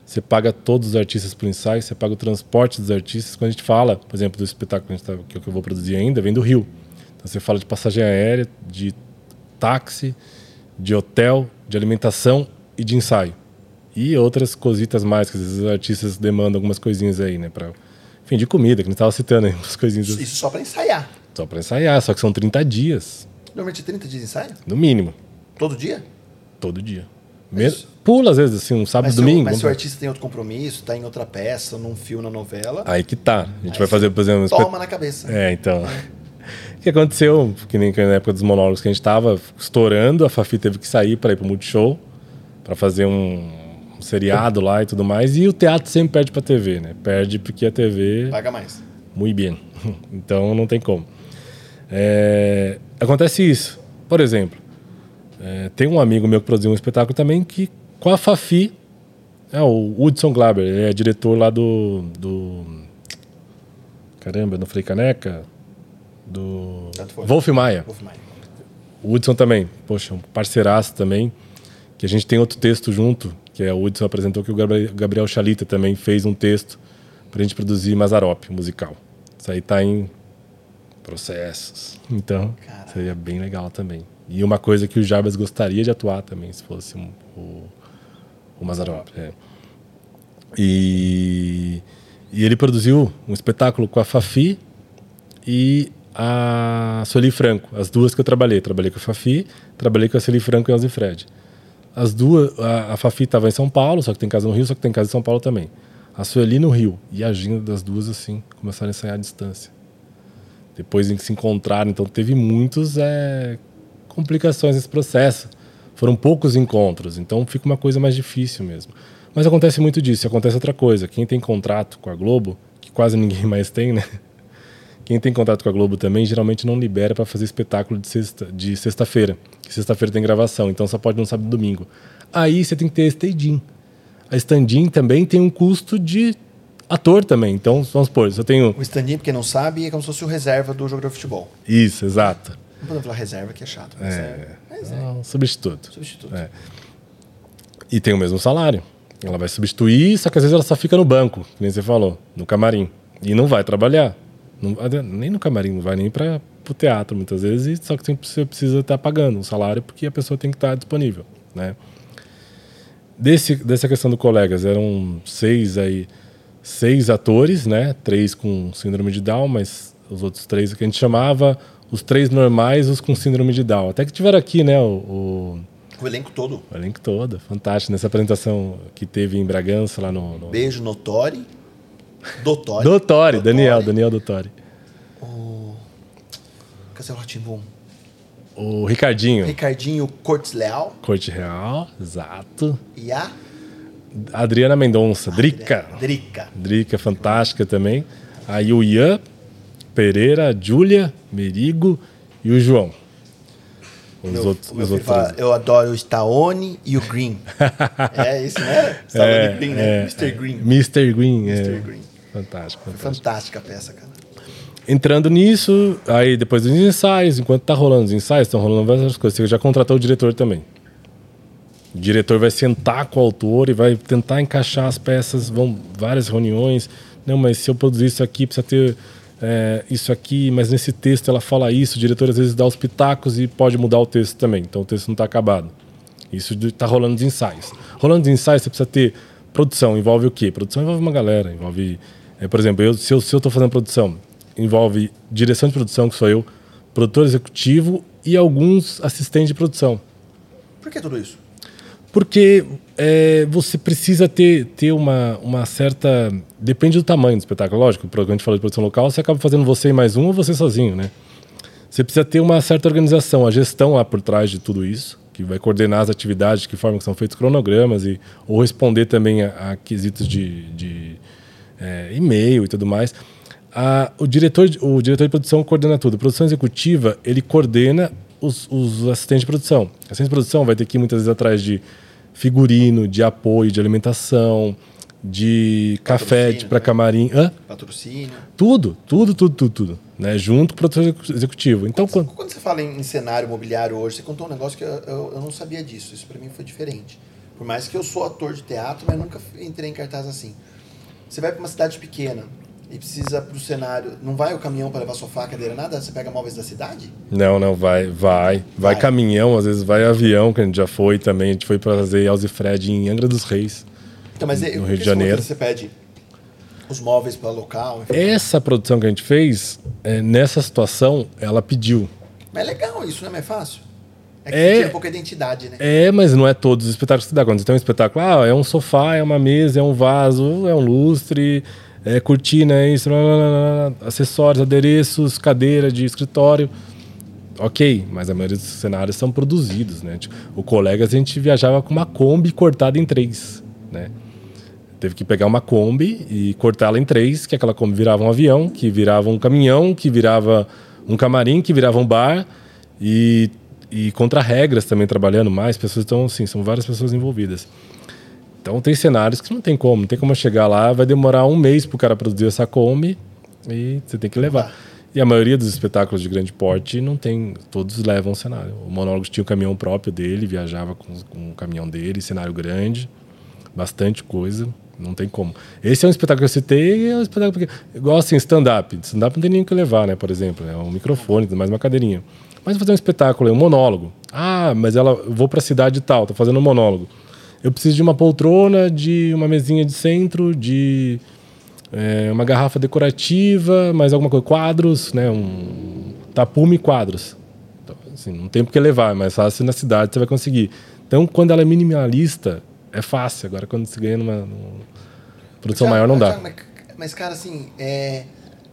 você paga todos os artistas por ensaio, você paga o transporte dos artistas. Quando a gente fala, por exemplo, do espetáculo que, a gente tá, que eu vou produzir ainda, vem do Rio. Então você fala de passagem aérea, de táxi, de hotel, de alimentação e de ensaio. E outras cositas mais, que às vezes os artistas demandam algumas coisinhas aí, né? Pra, enfim, de comida, que a gente estava citando aí, umas coisinhas Isso só pra ensaiar. só para ensaiar, só que são 30 dias, Normalmente é 30 dias de ensaio? no mínimo, Todo dia? todo dia. Mesmo, pula às vezes, assim, um sábado, se, domingo. mas se o artista tem outro compromisso, tá em outra peça, num filme, na novela, Aí que tá. A gente vai fazer, por exemplo, um espet- toma na cabeça. É, então. O que aconteceu, que nem na época dos monólogos que a gente tava estourando, a Fafi teve que sair para ir pro Multishow, para fazer um, um seriado lá e tudo mais, e o teatro sempre perde pra TV, né? Perde porque a TV Paga mais. muito bem. Então não tem como. É, acontece isso. Por exemplo, é, tem um amigo meu que produziu um espetáculo também que, com a Fafi, é o Hudson Glaber, ele é diretor lá do. do caramba, no Frei Caneca? Do. Wolf Maia. Wolf Maia. O Hudson também, poxa, um parceiraço também. Que a gente tem outro texto junto, que é o Hudson apresentou que o Gabriel, Chalita também fez um texto pra gente produzir Mazarop, musical. Isso aí tá em processos. Então, Caraca. seria bem legal também. E uma coisa que o Jarbas gostaria de atuar também, se fosse um- o, o Mazarop. é. E, E ele produziu um espetáculo com a Fafi e a Sueli Franco, as duas que eu trabalhei. Trabalhei com a Fafi, trabalhei com a Sueli Franco e a Fred. As duas, a, a Fafi estava em São Paulo, só que tem casa no Rio, só que tem casa em São Paulo também. A Sueli no Rio. E a agenda das duas, assim, começaram a ensaiar à distância. Depois em que se encontraram, então teve muitos é, complicações nesse processo. Foram poucos encontros, então fica uma coisa mais difícil mesmo. Mas acontece muito disso. Acontece outra coisa. Quem tem contrato com a Globo, que quase ninguém mais tem, né? Quem tem contrato com a Globo também geralmente não libera para fazer espetáculo de sexta de sexta-feira. Sexta-feira tem gravação, então só pode no sábado e domingo. Aí você tem que ter stand-in. A stand-in também tem um custo de ator também. Então, vamos supor, se eu tenho. O stand-in, porque não sabe, é como se fosse o reserva do jogador de futebol. Isso, exato. Não podemos falar reserva, que é chato. Mas é. Mas é. Um substituto. Substituto. É. E tem o mesmo salário. Ela vai substituir, só que às vezes ela só fica no banco, que nem você falou, no camarim. E não vai trabalhar. Não, nem no camarim, não vai nem para o teatro muitas vezes, só que você precisa estar pagando um salário porque a pessoa tem que estar disponível. Né? Desse, dessa questão do colegas, eram seis aí, seis atores, né? Três com síndrome de Down, mas os outros três que a gente chamava os três normais, os com síndrome de Down. Até que tiveram aqui, né? O, o, o elenco todo. O elenco todo, fantástico. Nessa apresentação que teve em Bragança, lá no. no... Beijo, Notori. Dotori. Dotori, Daniel, Daniel Dotori. O. Castelo Ratimbum. O Ricardinho. Ricardinho Cortes Leal. Corte Real, exato. E a. Adriana Mendonça, Drica. Drica. Drica, fantástica também. Aí o Ian Pereira, a Júlia, Merigo e o João. Os Meu- outros, meu os outros fala, eu adoro o Stallone e o Green. é isso, né? Stallone É, e Green, né? é, Mr. Green. Mr. Green, é. Mr. Green. Fantástico, Foi fantástico. fantástica a peça, cara. Entrando nisso, aí depois dos ensaios, enquanto tá rolando os ensaios, estão rolando várias coisas. Você já contratou o diretor também. O diretor vai sentar com o autor e vai tentar encaixar as peças, vão várias reuniões. Não, mas se eu produzir isso aqui, precisa ter é, isso aqui, mas nesse texto ela fala isso. O diretor às vezes dá os pitacos e pode mudar o texto também. Então o texto não está acabado. Isso está rolando os ensaios. Rolando os ensaios, você precisa ter produção. Envolve o quê? Produção envolve uma galera. Envolve, é, por exemplo, eu, se eu estou fazendo produção, envolve direção de produção, que sou eu, produtor executivo e alguns assistentes de produção. Por que tudo isso? Porque é, você precisa ter, ter uma, uma certa. Depende do tamanho do espetáculo. Lógico, quando a gente fala de produção local, você acaba fazendo você e mais um ou você sozinho, né? Você precisa ter uma certa organização, a gestão lá por trás de tudo isso, que vai coordenar as atividades, de que forma que são feitos cronogramas, e, ou responder também a, a quesitos de, de é, e-mail e tudo mais. A- o, diretor, o diretor de produção coordena tudo. A produção executiva, ele coordena os, os assistentes de produção. O assistente de produção vai ter que ir muitas vezes atrás de figurino, de apoio, de alimentação, de café Patrocínio, para camarim. Hã? Patrocínio. Tudo, tudo, tudo, tudo, tudo. Né? Junto com o produtor executivo. Então, quando, Quando você fala em, em cenário imobiliário hoje, você contou um negócio que eu, eu, eu não sabia disso. Isso pra mim foi diferente. Por mais que eu sou ator de teatro, mas nunca entrei em cartaz assim. Você vai pra uma cidade pequena e precisa pro cenário. Não vai o caminhão para levar sofá, cadeira, nada? Você pega móveis da cidade? Não, não, vai, vai. Vai Vai. caminhão, às vezes vai avião, que a gente já foi também. A gente foi para fazer Elze Fred em Angra dos Reis. Então, mas No Rio de Janeiro. Você pede os móveis para local, enfim. Essa produção que a gente fez, é, nessa situação, ela pediu. Mas é legal isso, não é mais fácil? É que É. um pouco a identidade, né? É, mas não é todos os espetáculos que dá. Quando você tem um espetáculo, ah, é um sofá, é uma mesa, é um vaso, é um lustre, é cortina, é isso, lá, lá, lá, lá, acessórios, adereços, cadeira de escritório. Ok, mas a maioria dos cenários são produzidos, né? Tipo, o Colegas a gente viajava com uma Kombi cortada em três, né? Teve que pegar uma Kombi e cortá-la em três, que aquela Kombi virava um avião, que virava um caminhão, que virava um camarim, que virava um bar e, e contra regras também trabalhando mais pessoas. Então, assim, são várias pessoas envolvidas. Então, tem cenários que não tem como. Não tem como chegar lá, vai demorar um mês para o cara produzir essa Kombi e você tem que levar. E a maioria dos espetáculos de grande porte não tem, todos levam cenário. O monólogo tinha o caminhão próprio dele, viajava com, com o caminhão dele, cenário grande, bastante coisa, não tem como. Esse é um espetáculo que eu citei, é um espetáculo porque, igual assim, stand-up. Stand-up não tem nem o que levar, né, por exemplo, é um microfone, mais uma cadeirinha. Mas fazer um espetáculo, é um monólogo. Ah, mas ela, eu vou para a cidade tal, tô fazendo um monólogo. Eu preciso de uma poltrona, de uma mesinha de centro, de é, uma garrafa decorativa, mais alguma coisa, quadros, né? Um tapume e quadros. Então, assim, não tem por que levar, é mais fácil na cidade você vai conseguir. Então, quando ela é minimalista, é fácil. Agora, quando você ganha numa, numa produção Cara, maior, não dá. Mas, mas, cara, assim, é,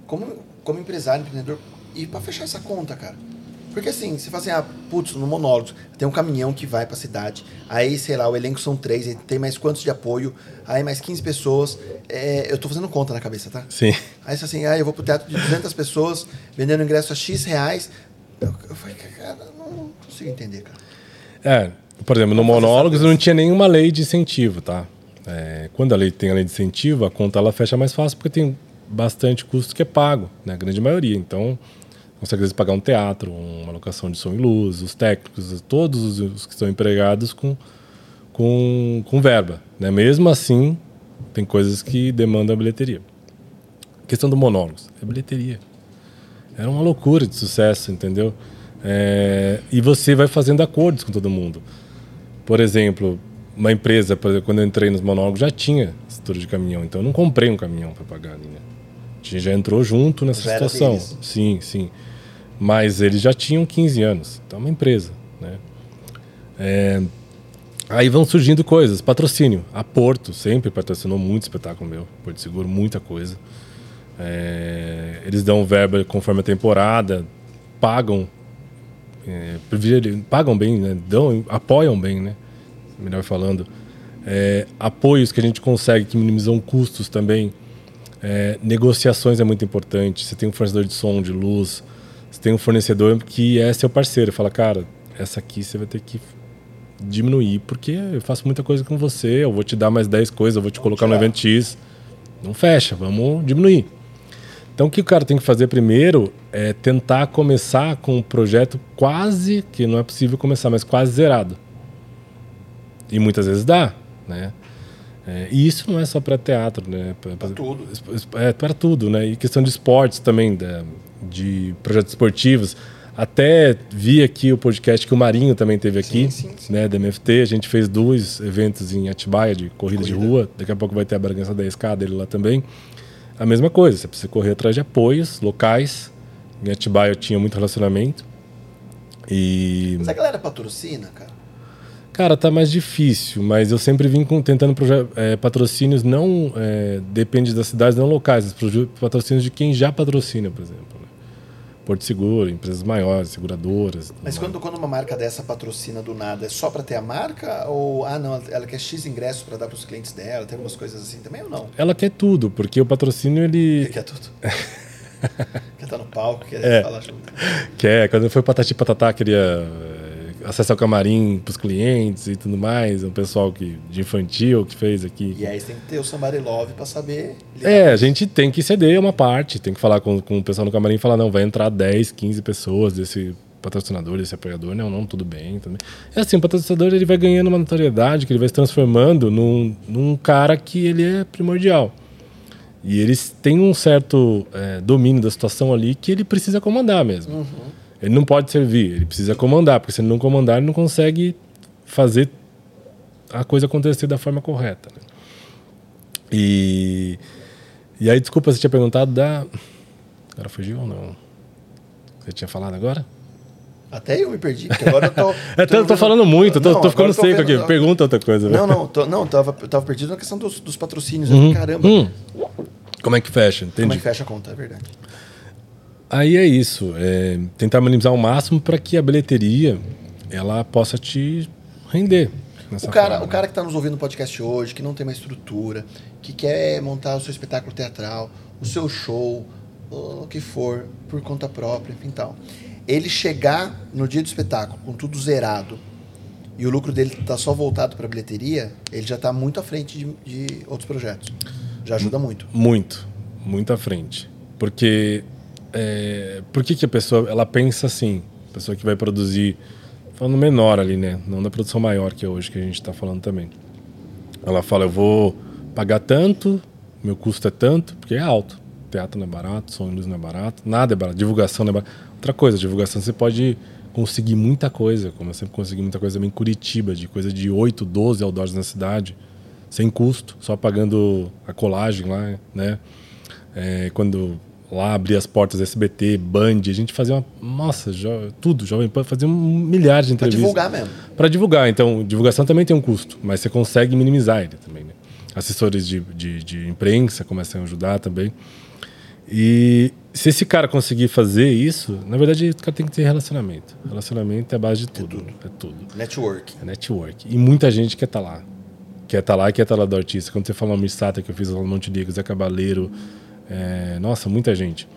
como, como empresário, empreendedor, e pra fechar essa conta, cara. Porque assim, você fala assim, ah, putz, no monólogo, tem um caminhão que vai pra cidade, aí, sei lá, o elenco são três, aí tem mais quantos de apoio, aí mais 15 pessoas. é, eu tô fazendo conta na cabeça, tá? Sim. Aí você assim, ah, eu vou pro teatro de 200 pessoas, vendendo ingresso a X reais. Eu, eu falei, cara, não consigo entender, cara. É, por exemplo, no essa não tinha nenhuma lei de incentivo, tá? É, quando a lei tem a lei de incentivo, a conta ela fecha mais fácil porque tem bastante custo que é pago, né? A grande maioria. Então, consegue às vezes pagar um teatro, uma locação de som e luz, os técnicos, todos os- que estão empregados com, com, com verba. Né? Mesmo assim, tem coisas que demandam a bilheteria. questão do monólogos, é bilheteria. Era uma loucura de sucesso, entendeu? É, e você vai fazendo acordos com todo mundo. Por exemplo, uma empresa, por exemplo, quando eu entrei nos monólogos, já tinha estrutura de caminhão, então eu não comprei um caminhão para pagar ali, né? A gente já entrou junto nessa situação. deles. Sim, sim. Mas eles já tinham 15 anos, então é uma empresa, né? É, aí vão surgindo coisas, patrocínio. A Porto sempre patrocinou muito espetáculo meu, Porto Seguro, muita coisa. É, eles dão verba conforme a temporada, pagam, é, pagam bem, né? dão, apoiam bem, né? Melhor falando. É, apoios que a gente consegue que minimizam custos também. É, negociações é muito importante. Você tem um fornecedor de som, de luz, você tem um fornecedor que é seu parceiro. Fala, cara, essa aqui você vai ter que diminuir, porque eu faço muita coisa com você, eu vou te dar mais 10 coisas, eu vou te colocar no tirar. evento X. Não fecha, vamos diminuir. Então o que o cara tem que fazer primeiro é tentar começar com um projeto quase, que não é possível começar, mas quase zerado. E muitas vezes dá, né? É, e isso não é só para teatro, né? Pra- tudo. É para tudo, né? E questão de esportes também, da- de projetos esportivos. Até vi aqui o podcast que o Marinho também teve aqui, Sim, sim, sim. né? Da MFT. A gente fez dois eventos em Atibaia de corrida, de Corrida. rua. Daqui a pouco vai ter a Bragança da escada dele lá também. A mesma coisa, você precisa correr atrás de apoios locais. Em Atibaia eu tinha muito relacionamento. E. Mas a galera patrocina, cara. Cara, tá mais difícil, mas eu sempre vim com, tentando eh, patrocínios não é, depende das cidades, não locais, patrocínios de quem já patrocina, por exemplo. Porto Seguro, empresas maiores, seguradoras. Mas quando, quando uma marca dessa patrocina do nada, é só pra ter a marca? Ou, ah, não, ela quer X ingressos pra dar pros clientes dela? Tem algumas coisas assim também ou não? Ela quer tudo, porque o patrocínio Ele ele quer tudo. quer estar no palco, quer É. falar junto. quer. Quando foi Patati Patatá, queria acessar o camarim pros clientes e tudo mais. Um pessoal que, de infantil que fez aqui. E aí você tem que ter o Somebody Love pra saber. É, a gente tem que ceder uma parte, tem que falar com, com o pessoal no camarim e falar, não, vai entrar 10, 15 pessoas desse patrocinador, desse apoiador, não, não, tudo bem, bem. É assim, o patrocinador ele vai ganhando uma notoriedade, que ele vai se transformando num, num cara que ele é primordial. E eles têm um certo é, domínio da situação ali que ele precisa comandar mesmo. Ele não pode servir, ele precisa comandar, porque se ele não comandar, ele não consegue fazer a coisa acontecer da forma correta. né? E, e aí, desculpa, você tinha perguntado da. Agora fugiu ou não? Você tinha falado agora? Até eu me perdi, porque agora eu tô. É, tô, tô falando muito, tô, Não, tô ficando tô seco aqui. Pergunta outra coisa. Não, não, tô, não tava, eu tava perdido na questão dos, dos patrocínios. Falei, Caramba, Hum. Como é que fecha? como Entendi. é que fecha a conta? É verdade. Aí é isso, é tentar minimizar ao máximo para que a bilheteria ela possa te render. O cara, forma, o cara que está nos ouvindo no podcast hoje, que não tem uma estrutura, que quer montar o seu espetáculo teatral, o seu show, o que for, por conta própria, enfim tal. Ele chegar no dia do espetáculo com tudo zerado e o lucro dele tá só voltado para bilheteria, ele já está muito à frente de, de outros projetos. Já ajuda muito. Muito, muito à frente. Porque é, por que, que a pessoa ela pensa assim? A pessoa que vai produzir, falando menor ali, né? Não da produção maior que é hoje que a gente está falando também. Ela fala, eu vou pagar tanto, meu custo é tanto, porque é alto. Teatro não é barato, som e luz não é barato, nada é barato, divulgação não é barato. Outra coisa, divulgação você pode conseguir muita coisa, como eu sempre consegui muita coisa também em Curitiba, de coisa de 8, 12 outdoors na cidade. sem custo, só pagando a colagem lá, né? É, quando lá abria as portas SBT, Band, a gente fazia uma. Nossa, jo, tudo, Jovem Pan, fazia um milhar de Pra entrevistas. divulgar mesmo. Para divulgar, então, divulgação também tem um custo, mas você consegue minimizar ele também, né? Assessores de, de, de imprensa começam a ajudar também. E se esse cara conseguir fazer isso, na verdade, o cara tem que ter relacionamento. Relacionamento é a base de tudo. É tudo. Network. É network. E muita gente quer estar lá. Quer estar lá e quer estar lá do artista. Quando você fala Almir Sater, que eu fiz lá no Monte Negro, Zé Cabaleiro, é, nossa, muita gente.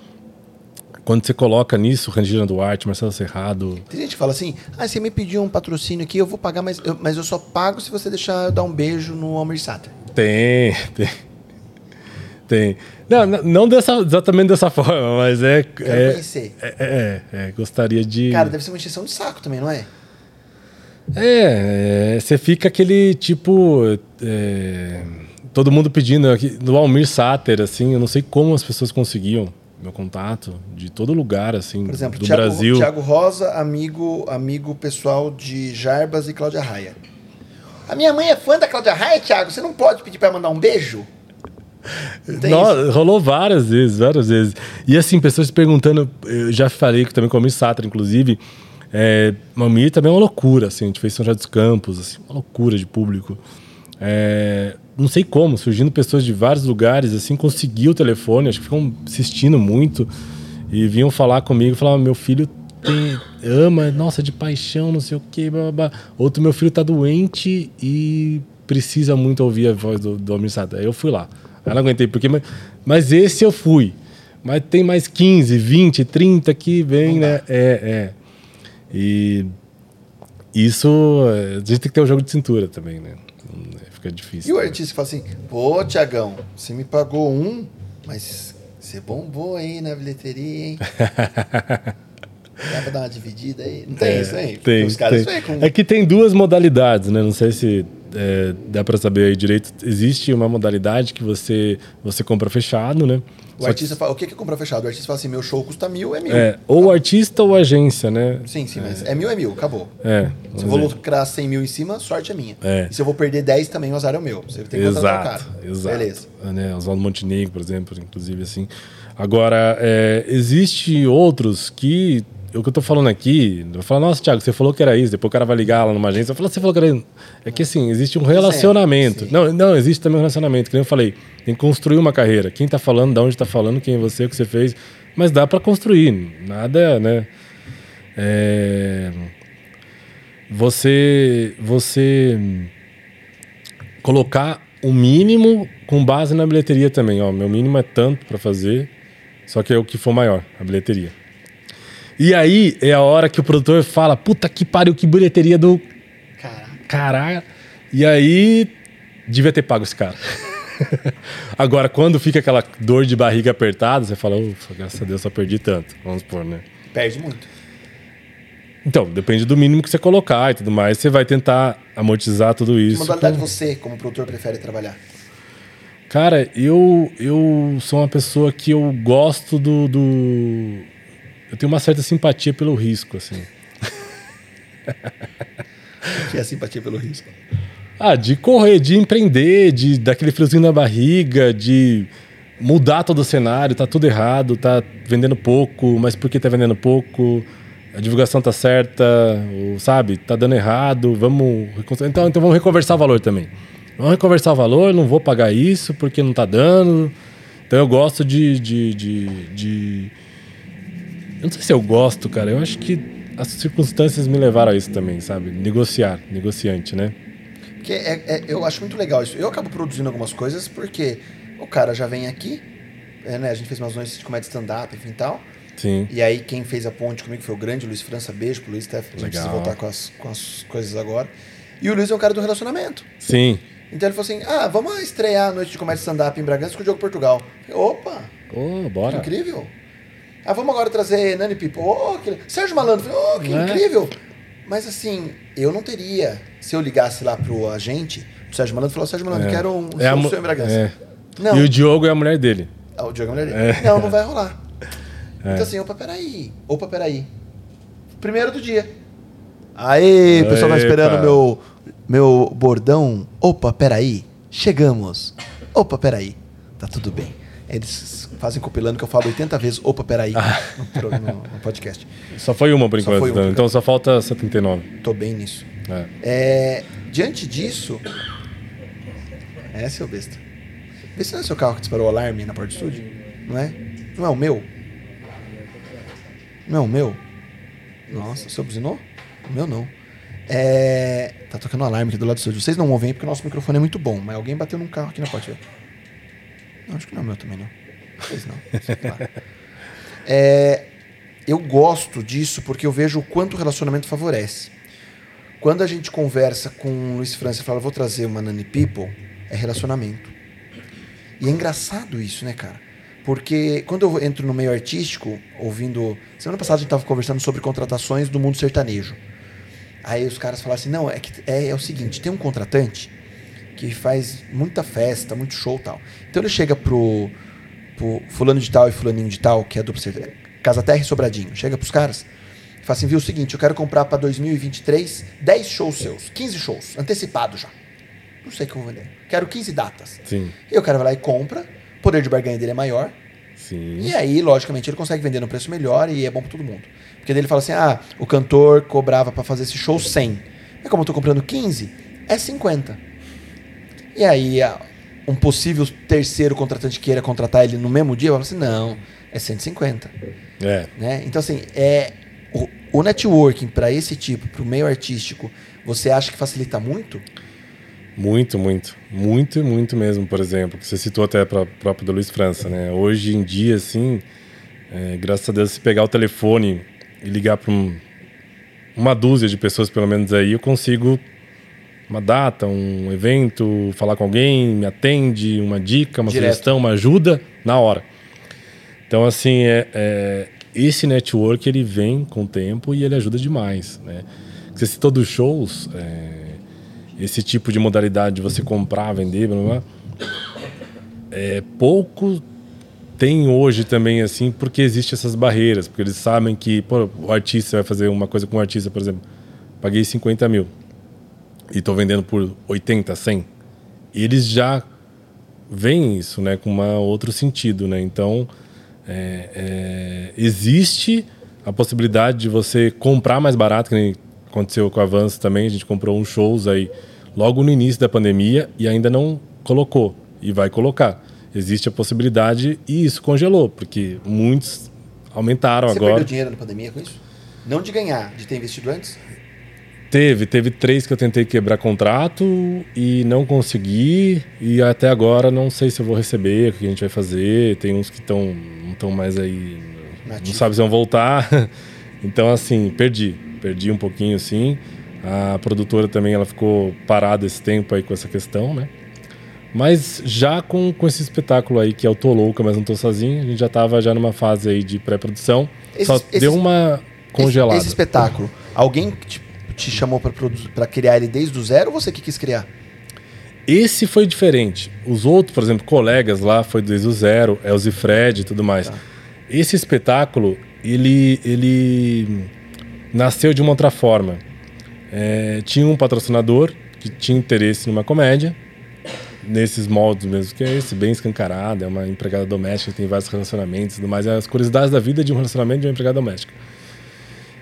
Quando você coloca nisso, Rangina Duarte, Marcelo Serrado, Tem gente que fala assim: ah, você me pediu um patrocínio aqui, eu vou pagar, mas eu, mas eu só pago se você deixar eu dar um beijo no Almir Sater. Tem, tem. Tem. Não, não- dessa, exatamente dessa forma, mas é. Quero É, conhecer. é, é, é, gostaria de. Cara, deve ser uma encheção de saco também, não é? É, é, você fica aquele tipo. é, todo mundo pedindo aqui, do Almir Sater, assim, eu não sei como as pessoas conseguiam meu contato de todo lugar, assim, Por exemplo, do Thiago, Brasil. Thiago Rosa, amigo, amigo pessoal de Jarbas e Cláudia Raia. A minha mãe é fã da Cláudia Raia, Thiago. Você não pode pedir pra mandar um beijo? Nossa, rolou várias vezes, várias vezes. E assim, pessoas perguntando, eu já falei que também com o Almir Sater, inclusive, é, o Almir também é uma loucura, assim, a gente fez São José dos Campos, assim, uma loucura de público. É, não sei como, surgindo pessoas de vários lugares, assim, conseguiu o telefone, acho que ficam assistindo muito e vinham falar comigo, falavam, meu filho tem, ama, nossa, de paixão, não sei o que, outro, meu filho tá doente e precisa muito ouvir a voz do, do Almir Sater. Aí eu fui lá. Aí não aguentei, porque, mas, mas esse eu fui. Mas tem mais 15, 20, 30 que vem, né? É, é. E isso, a gente tem que ter um jogo de cintura também, né? É, Fica difícil. E o artista fala assim: pô, Tiagão, você me pagou um, mas você bombou aí na bilheteria, hein? Dá pra dar uma dividida aí? Não tem isso aí? É, Tem, Os caras tem. com. É que tem duas modalidades, né? Não sei se é, dá pra saber aí direito. Existe uma modalidade que você, você compra fechado, né? O Só que- artista fala: o que que é comprar fechado? O artista fala assim: meu show custa mil, é mil. É, ou artista ou agência, né? Sim, sim, mas é mil, é mil, acabou. É. Se eu vou dizer. lucrar 100 mil em cima, sorte é minha. É. E se eu vou perder 10 também, o azar é o meu. Você tem que Exato, cara. exato. Beleza. Né, Oswaldo Montenegro, por exemplo, inclusive assim. Agora, é, existe outros que o que eu tô falando aqui, eu falo, nossa, Thiago, você falou que era isso, depois o cara vai ligar lá numa agência, eu falo, você falou que era isso. É que assim, existe um relacionamento. sim. Não, não, existe também um relacionamento, que nem eu falei, tem que construir uma carreira. Quem tá falando, de onde tá falando, quem é você, o que você fez, mas dá para construir, nada, né? É, você, você colocar o mínimo com base na bilheteria também. Ó, meu mínimo é tanto para fazer, só que é o que for maior, a bilheteria. E aí é a hora que o produtor fala: puta que pariu, que bilheteria do Caraca. caralho. E aí devia ter pago esse cara. Agora, quando fica aquela dor de barriga apertada, você fala: ufa, graças a Deus só perdi tanto. Vamos supor, né? Perde muito. Então, depende do mínimo que você colocar e tudo mais. Você vai tentar amortizar tudo Que isso. modalidade com- você, como produtor, prefere trabalhar? Cara, eu, eu sou uma pessoa que eu gosto do, do- Eu tenho uma certa simpatia pelo risco, assim. Que é simpatia pelo risco. Ah, de correr, de empreender, de daquele friozinho na barriga, de mudar todo o cenário, tá tudo errado, tá vendendo pouco, mas por que tá vendendo pouco? A divulgação tá certa, ou, sabe? Tá dando errado, vamos... Então, então vamos reconversar o valor também. Vamos reconversar o valor, não vou pagar isso porque não tá dando. Então eu gosto de... de, de, de- Eu não sei se eu gosto, cara. Eu acho que as circunstâncias me levaram a isso também, sabe? Negociar, negociante, né? Porque é- é- eu acho muito legal isso. Eu acabo produzindo algumas coisas porque o cara já vem aqui, é, né? A gente fez umas noites de comédia stand-up, enfim e tal. Sim. E aí quem fez a ponte comigo foi o grande Luiz França. Beijo pro Luiz, Steph. A gente precisa voltar com as, com as coisas agora. E o Luiz é um cara do relacionamento. Sim. Então ele falou assim: ah, vamos estrear a noite de comédia stand-up em Bragança com o Diogo Portugal. Falei, Opa, Ô, bora. incrível. Ah, vamos agora trazer Nani Pipo. Oh, que... Sérgio Malandro. Oh, que É. incrível. Mas assim, eu não teria, se eu ligasse lá pro agente, o Sérgio Malandro falou, Sérgio Malandro, É. quero um É a show seu em Bragança. é. Não. E o Diogo é a mulher dele. Ah, o Diogo é a mulher É. dele. Não, não vai rolar. Então assim, opa, peraí. Opa, peraí. Primeiro do dia. Aê, o pessoal tá esperando meu, meu bordão. Opa, peraí. chegamos. Opa, peraí. Tá tudo bem. Eles fazem compilando que eu falo 80 vezes, opa, peraí, no, pro- no- no podcast. Só foi uma por enquanto. então, então só falta 79. Tô bem nisso. É. É, diante disso. É, seu besta. Vê se não é seu carro que disparou o alarme na porta do estúdio. Não é? Não é o meu? Não é o meu? Nossa, o seu buzinou? O meu não. É, tá tocando alarme aqui do lado do estúdio. Vocês não ouvem porque o nosso microfone é muito bom, mas alguém bateu num carro aqui na porta. Não, acho que não é o meu também, não. Talvez não. sei lá. É, eu gosto disso porque eu vejo o quanto o relacionamento favorece. Quando a gente conversa com o Luiz França e fala, vou trazer uma Nani People, é relacionamento. E é engraçado isso, né, cara? Porque quando eu entro no meio artístico, ouvindo. Semana passada a gente estava conversando sobre contratações do mundo sertanejo. Aí os caras falaram assim: não, é, que, é, é o seguinte, tem um contratante que faz muita festa, muito show tal. Então ele chega pro, pro fulano de tal e fulaninho de tal, que é duplo sertanejo, Casa Terra e Sobradinho. Chega pros caras e fala assim: viu o seguinte, eu quero comprar para 2023 10 shows seus, 15 shows, antecipado já. Não sei o que eu vou vender. Quero 15 datas. Sim, E o cara vai lá e compra, o poder de barganha dele é maior, sim. e aí, logicamente, ele consegue vender no preço melhor e é bom pra todo mundo. Porque daí ele fala assim: ah, o cantor cobrava pra fazer esse show 100. Mas como eu tô comprando 15, é 50. E aí, a- um possível terceiro contratante queira contratar ele no mesmo dia, vai falar assim: não, é 150. É. Né? Então, assim, é, o, o networking para esse tipo, para o meio artístico, você acha que facilita muito? Muito, muito. Muito, muito mesmo, por exemplo. Você citou até para próprio do Luiz França, né? Hoje em dia, assim, é, graças a Deus, se pegar o telefone e ligar para um, uma dúzia de pessoas, pelo menos aí, eu consigo uma data, um evento, falar com alguém, me atende, uma dica, uma Direto. sugestão, uma ajuda, na hora. Então, assim, é, é, esse network, ele vem com o tempo e ele ajuda demais, né? Você citou dos shows, é, esse tipo de modalidade de você comprar, vender, blá, blá, é, pouco tem hoje também, assim, porque existe essas barreiras, porque eles sabem que pô, o artista vai fazer uma coisa com o artista, por exemplo, paguei 50 mil e estou vendendo por 80, 100. E eles já veem isso, né, com uma outro sentido, né? Então, é, é, existe a possibilidade de você comprar mais barato, que aconteceu com a Avanço também, a gente comprou uns shows aí logo no início da pandemia e ainda não colocou e vai colocar. Existe a possibilidade e isso congelou, porque muitos aumentaram Você agora. perdeu dinheiro na pandemia com isso? Não de ganhar, de ter investido antes? Teve, teve três que eu tentei quebrar contrato e não consegui. E até agora não sei se eu vou receber, o que a gente vai fazer. Tem uns que estão não estão mais aí, não sabe se vão voltar. Então assim, perdi, perdi um pouquinho sim. A produtora também ela ficou parada esse tempo aí com essa questão, né? Mas já com, com esse espetáculo aí que é o Tô Louca, mas não tô sozinho, a gente já tava já numa fase aí de pré-produção. Só esses- deu uma congelada. Esse, esse espetáculo, alguém que te, chamou pra criar ele desde o zero ou você que quis criar? Esse foi diferente. Os outros, por exemplo, colegas lá, foi desde o zero, Elzi Fred e tudo mais. Tá. Esse espetáculo, ele, ele nasceu de uma outra forma. É, tinha um patrocinador que tinha interesse numa comédia, nesses moldes mesmo, que é esse, bem escancarado, é uma empregada doméstica, tem vários relacionamentos e tudo mais. É as curiosidades da vida de um relacionamento de uma empregada doméstica.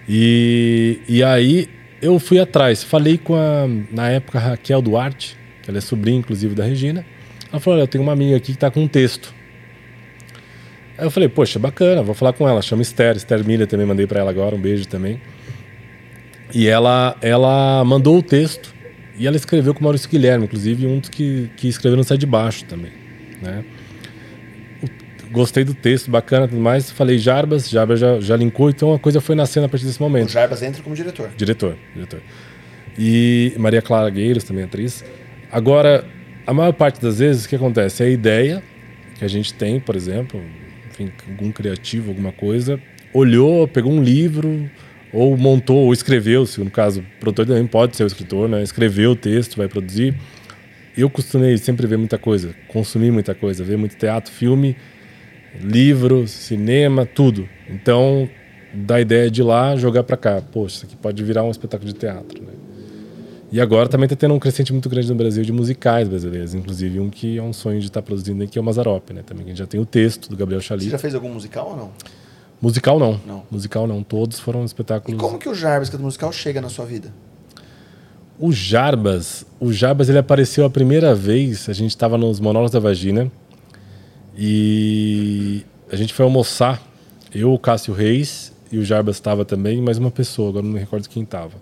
E, e aí eu fui atrás, falei com a, na época, Raquel Duarte, que ela é sobrinha, inclusive, da Regina. Ela falou, olha, eu tenho uma amiga aqui que está com um texto. Aí eu falei, poxa, bacana, vou falar com ela. Chama Esther, Esther Milha também, mandei para ela agora, um beijo também. E ela, ela mandou o texto e ela escreveu com o Maurício Guilherme, inclusive um dos que, que escreveu no Sai de Baixo também, né? O- Gostei do texto, bacana e tudo mais. Falei Jarbas, Jarbas já, já linkou, então a coisa foi nascendo a partir desse O momento. Jarbas entra como diretor. Diretor, diretor. E Maria Clara Gueiros, também atriz. Agora, a maior parte das vezes, o que acontece? É a ideia que a gente tem, por exemplo, enfim, algum criativo, alguma coisa, olhou, pegou um livro, ou montou, ou escreveu, se no caso, o produtor também pode ser o escritor, né? Escreveu o texto, vai produzir. Eu costumei sempre ver muita coisa, consumir muita coisa, ver muito teatro, filme, livro, cinema, tudo. Então, da ideia de ir lá jogar para cá. Poxa, isso aqui pode virar um espetáculo de teatro, né? E agora também está tendo um crescente muito grande no Brasil de musicais brasileiros, inclusive um que é um sonho de estar produzindo aqui é o Mazarop, né? Também que a gente já tem o texto do Gabriel Você Chalit. já fez algum musical ou não? Musical não. Não. Musical não. Todos foram E espetáculos. como que o Jarbas, que é do musical, chega na sua vida? O Jarbas, o Jarbas ele apareceu a primeira vez, a gente estava nos Monólogos da Vagina e a gente foi almoçar, eu, o Cássio Reis e o Jarbas estava também, mais uma pessoa, agora não me recordo quem estava.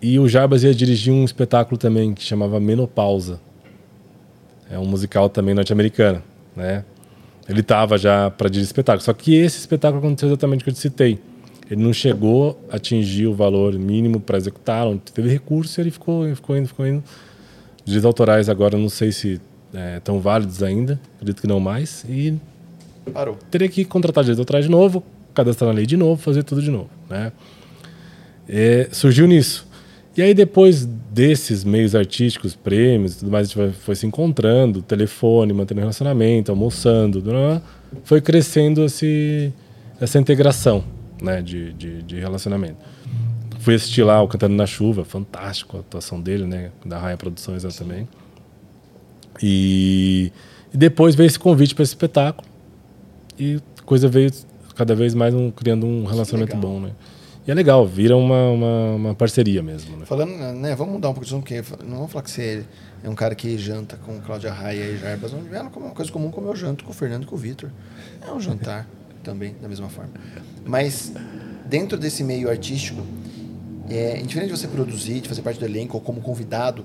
E o Jarbas ia dirigir um espetáculo também que chamava Menopausa. É um musical também norte-americano, né? Ele estava já para dirigir espetáculo, só que esse espetáculo aconteceu exatamente o que eu te citei. Ele não chegou a atingir o valor mínimo para executar, não teve recurso ele ficou, ficou indo, ficou indo. Os direitos autorais agora não sei se estão válidos ainda, acredito que não mais. E Parou. teria que contratar direitos autorais de novo, cadastrar na lei de novo, fazer tudo de novo. Né? É, surgiu nisso. E aí depois desses meios artísticos, prêmios e tudo mais, a gente foi se encontrando, telefone, mantendo relacionamento, almoçando, foi crescendo esse, essa integração né, de, de, de relacionamento. Fui assistir lá o Cantando na Chuva, fantástico a atuação dele, né, da Raia Produções também. E, e depois veio esse convite para esse espetáculo e coisa veio cada vez mais um, criando um relacionamento bom, né? E é legal, vira uma, uma, uma parceria mesmo, né? Falando, né, vamos mudar um pouco de assunto, porque não vamos falar que você é um cara que janta com Cláudia Raia e Jarbas. Ver uma coisa comum como eu janto com o Fernando e com o Vitor. É um jantar também, da mesma forma. Mas dentro desse meio artístico, é, indiferente de você produzir, de fazer parte do elenco ou como convidado,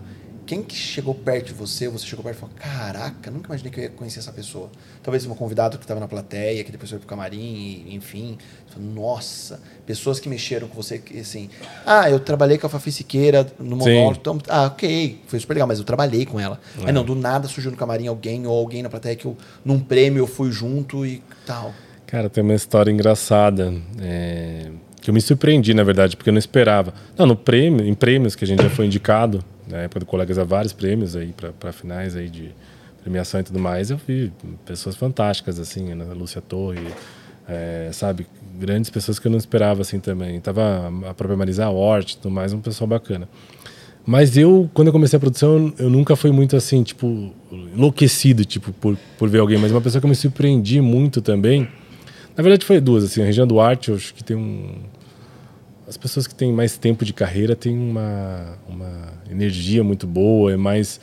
quem que chegou perto de você, você chegou perto e falou, caraca, nunca imaginei que eu ia conhecer essa pessoa. Talvez um convidado que estava na plateia, que depois foi pro camarim, enfim. Nossa, pessoas que mexeram com você, assim, ah, eu trabalhei com a Fafi Siqueira no monólogo, então, ah, ok, foi super legal, mas eu trabalhei com ela. Aí não, do nada surgiu no camarim alguém, ou alguém na plateia que eu, num prêmio eu fui junto e tal. Cara, tem uma história engraçada. é, que eu me surpreendi, na verdade, porque eu não esperava. Não, no prêmio, em prêmios que a gente já foi indicado, na época do Colegas a vários prêmios aí para finais aí de premiação e tudo mais, eu vi pessoas fantásticas, assim, a Lúcia Torre, é, sabe? Grandes pessoas que eu não esperava, assim, também. Tava a própria Marisa Hort tudo mais, um pessoal bacana. Mas eu, quando eu comecei a produção, eu nunca fui muito assim, tipo, enlouquecido, tipo, por, por ver alguém. Mas uma pessoa que eu me surpreendi muito também. Na verdade, foi duas, assim. A Regina Duarte, eu acho que tem um. As pessoas que têm mais tempo de carreira têm uma, uma energia muito boa, é mais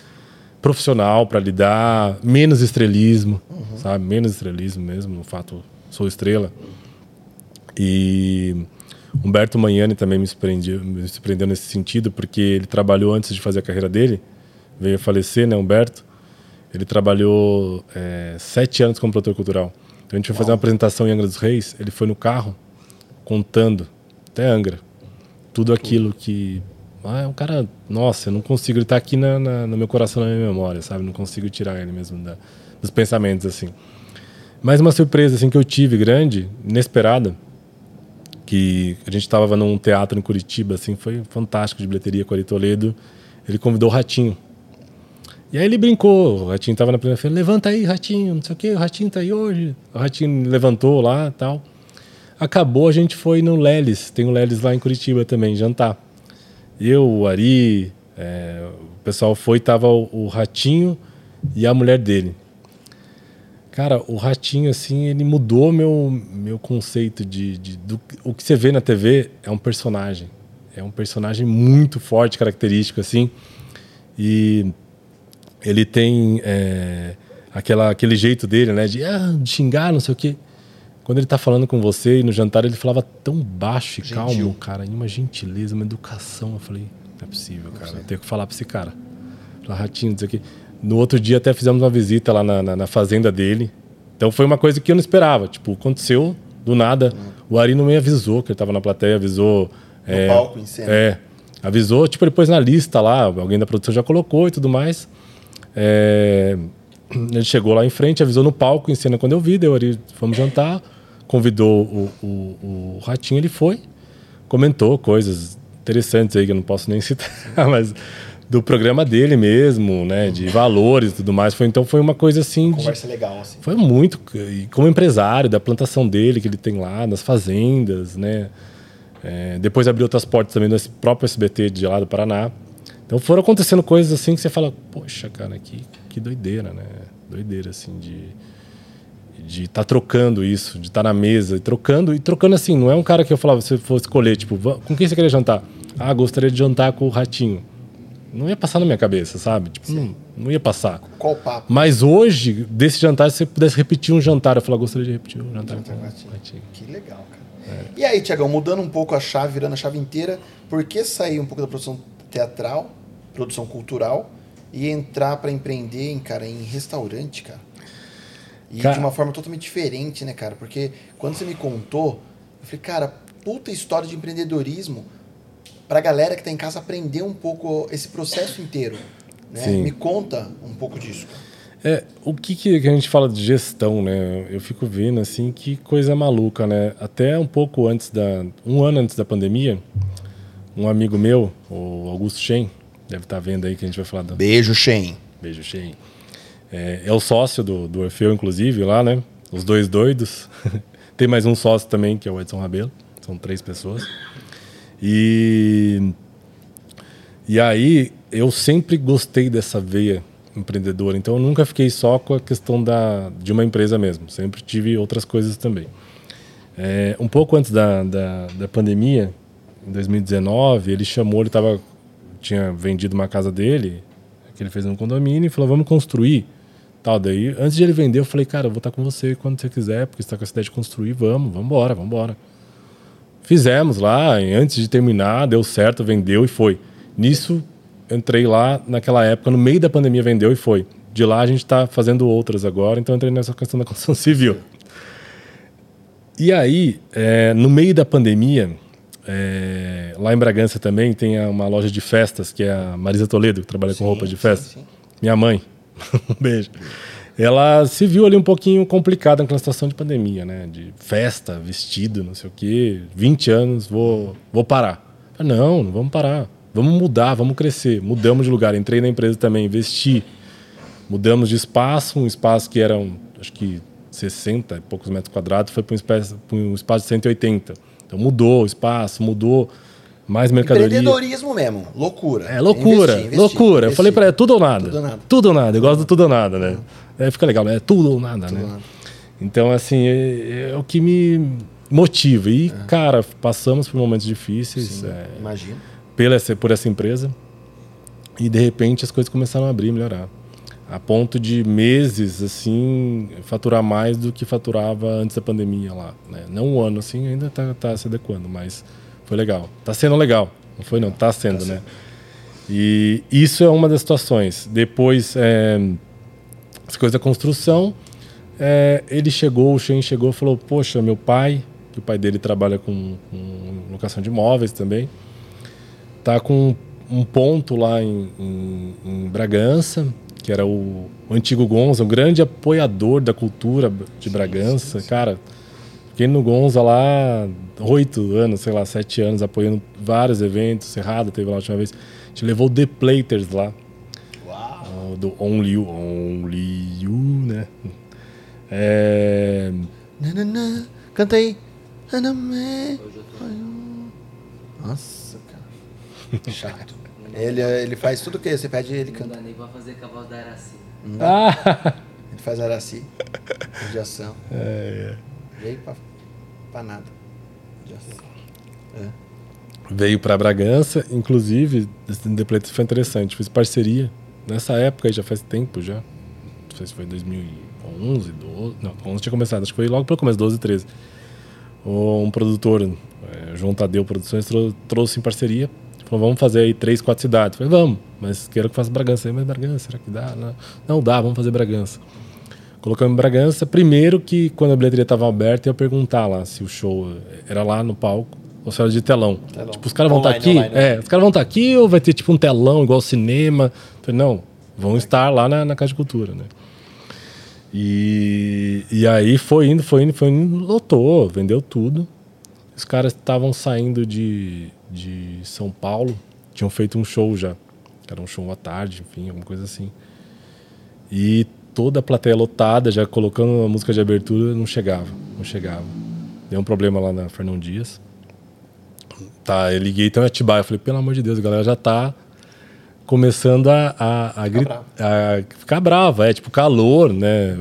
profissional para lidar, menos estrelismo, sabe? Menos estrelismo mesmo, no fato, sou estrela. E Humberto Magnani também me surpreendeu, me surpreendeu nesse sentido, porque ele trabalhou antes de fazer a carreira dele, veio a falecer, né, Humberto? Ele trabalhou é, sete anos como produtor cultural. A gente foi fazer uma apresentação em Angra dos Reis, ele foi no carro contando, até Angra, tudo aquilo que. Ah, é um cara. Nossa, eu não consigo. Ele tá aqui na, na- no meu coração, na minha memória, sabe? Não consigo tirar ele mesmo da- dos pensamentos, assim. Mas uma surpresa assim, que eu tive grande, inesperada, que a gente estava num teatro em Curitiba, assim, foi fantástico de bilheteria com Ari Toledo. Ele convidou o Ratinho. E aí ele brincou, o Ratinho estava na primeira feira, levanta aí, Ratinho, não sei o quê, o Ratinho tá aí hoje. O Ratinho levantou lá tal. Acabou, a gente foi no Leles, tem o Leles lá em Curitiba também, jantar. Eu, o Ari, é, o pessoal foi, tava o, o Ratinho e a mulher dele. Cara, o Ratinho, assim, ele mudou meu, meu conceito de, de do, o que você vê na TV é um personagem. É um personagem muito forte, característico, assim. E ele tem é, aquela, aquele jeito dele, né? De, ah, de xingar, não sei o quê. Quando ele tá falando com você e no jantar ele falava tão baixo e Gentil. calmo, cara, e uma gentileza, uma educação. Eu falei, não é possível, cara. Eu tenho que falar pra esse cara. Falar, ratinho, não sei o quê. No outro dia até fizemos uma visita lá na, na, na fazenda dele. Então foi uma coisa que eu não esperava. Tipo, aconteceu do nada. O Ari não me avisou que ele tava na plateia, avisou. No palco, em cena. É. Avisou, tipo, ele pôs na lista lá, alguém da produção já colocou e tudo mais. É, ele chegou lá em frente, avisou no palco, em cena quando eu vi, deu ali, fomos jantar, convidou o, o, o Ratinho, ele foi, comentou coisas interessantes aí que eu não posso nem citar, mas do programa dele mesmo, né, de valores e tudo mais. Foi, então foi uma coisa assim de, Conversa legal, assim. foi muito. Como empresário da plantação dele que ele tem lá, das fazendas, né? É, depois abriu outras portas também do próprio SBT de lá do Paraná. Então foram acontecendo coisas assim que você fala, poxa, cara, que, que doideira, né? Doideira, assim, de de estar tá trocando isso, de estar tá na mesa, e trocando, e trocando assim, não é um cara que eu falava, se fosse escolher, tipo, com quem você queria jantar? Ah, gostaria de jantar com o Ratinho. Não ia passar na minha cabeça, sabe? Tipo, não, não, ia passar. Qual papo? Mas hoje, desse jantar, se você pudesse repetir um jantar, eu falava, gostaria de repetir um jantar com o Ratinho. Que legal, cara. É. E aí, Tiagão, mudando um pouco a chave, virando a chave inteira, por que sair um pouco da produção teatral, produção cultural, e entrar para empreender, em, cara, em restaurante, cara? E cara... de uma forma totalmente diferente, né, cara? Porque quando você me contou, eu falei, cara, puta história de empreendedorismo pra galera que tá em casa aprender um pouco esse processo inteiro. Né? Me conta um pouco disso. É, o que, que a gente fala de gestão, né? Eu fico vendo assim que coisa maluca, né? Até um pouco antes da. um ano antes da pandemia, um amigo meu, o Augusto Shen, deve estar tá vendo aí que a gente vai falar. Da... Beijo, Shen. Beijo, Shen. É, é o sócio do, do Orfeu, inclusive, lá, né? Os dois doidos. Tem mais um sócio também, que é o Edson Rabelo. São três pessoas. E, e aí, eu sempre gostei dessa veia empreendedora. Então, eu nunca fiquei só com a questão da, de uma empresa mesmo. Sempre tive outras coisas também. É, um pouco antes da, da, da pandemia, em 2019, ele chamou, ele tava, tinha vendido uma casa dele, que ele fez no condomínio, e falou: vamos construir Tal, daí, antes de ele vender, eu falei, cara, eu vou estar com você quando você quiser, porque você está com a ideia de construir, vamos, vamos embora, vamos embora. Fizemos lá, antes de terminar, deu certo, vendeu e foi. Nisso, entrei lá naquela época, no meio da pandemia, vendeu e foi. De lá a gente está fazendo outras agora, então entrei nessa questão da construção civil. E aí, é, no meio da pandemia, é, lá em Bragança também tem uma loja de festas, que é a Marisa Toledo, que trabalha sim, com roupa de festa. Sim, sim. Minha mãe, um beijo. Ela se viu ali um pouquinho complicada naquela situação de pandemia, né? De festa, vestido, não sei o quê. 20 anos, vou, vou parar. Não, não vamos parar. Vamos mudar, vamos crescer. Mudamos de lugar. Entrei na empresa também, investi. Mudamos de espaço, um espaço que era, um, acho que 60 e poucos metros quadrados, foi para um, espaço, um espaço de 180. Então mudou o espaço, mudou mais mercadoria. Empreendedorismo mesmo, loucura. É loucura, investir, investir, loucura. Investir. Eu falei para ela, é tudo ou nada. Tudo ou nada. Tudo ou nada. Eu gosto do tudo ou nada, né? É, fica legal, é tudo ou nada, tudo né? Nada. Então, assim, é, é, o que me motiva. E, é. cara, passamos por momentos difíceis. Sim, é, imagino. Pela, por essa empresa. E, de repente, as coisas começaram a abrir, melhorar. A ponto de meses, assim, faturar mais do que faturava antes da pandemia lá. Né? Não um ano, assim, ainda está tá se adequando, mas foi legal. Tá sendo legal. Não foi não, tá sendo, tá né? E isso é uma das situações. Depois, é, as coisas da construção, é, ele chegou, o Shen chegou e falou, poxa, meu pai, que o pai dele trabalha com, com locação de imóveis também, tá com um ponto lá em, em, em Bragança, que era o, o antigo Gonza, um grande apoiador da cultura de Bragança. Cara, Fiquei no Gonza lá oito anos, sei lá, sete anos, apoiando vários eventos. Cerrado teve lá a última vez. A gente levou The Platers lá. Uau! Uh, do Only You, Only You, né? É... Nanana, canta aí. Nossa, cara. Chato. Ele, ele faz tudo o que você pede ele canta. Não dá nem pra fazer com a voz da Araci. Ah. Ele faz Araci. Radiação. É, é. Veio pra, pra nada. Já é. Veio para Bragança, inclusive, esse Depletes foi interessante. Fiz parceria nessa época, já faz tempo já. Não sei se foi 2011, 12. Não, 11 tinha começado, acho que foi logo pelo começo, 12, 13. Um produtor, é, João Tadeu Produções, trouxe em parceria. Falou, vamos fazer aí três, quatro cidades. Falei, vamos, mas quero que faça Bragança. Aí, mas Bragança, será que dá? Não, não dá, vamos fazer Bragança. Colocamos em Bragança. Primeiro que quando a bilheteria estava aberta, eu ia perguntar lá se o show era lá no palco ou se era de telão. telão. Tipo, os caras vão estar tá aqui? Online, né? é, os caras vão estar tá aqui ou vai ter tipo um telão igual cinema? falei, não, vão é. estar lá na, na Casa de Cultura, né? E, e aí foi indo, foi indo, foi indo, lotou, vendeu tudo. Os caras estavam saindo de, de São Paulo, tinham feito um show já. Era um show à tarde, enfim, alguma coisa assim. E toda a plateia lotada, já colocando a música de abertura, não chegava, não chegava. Deu um problema lá na Fernão Dias. Tá, eu liguei então em Atibaia. Eu falei, pelo amor de Deus, a galera já tá começando a, a, a, a ficar brava. É tipo calor, né?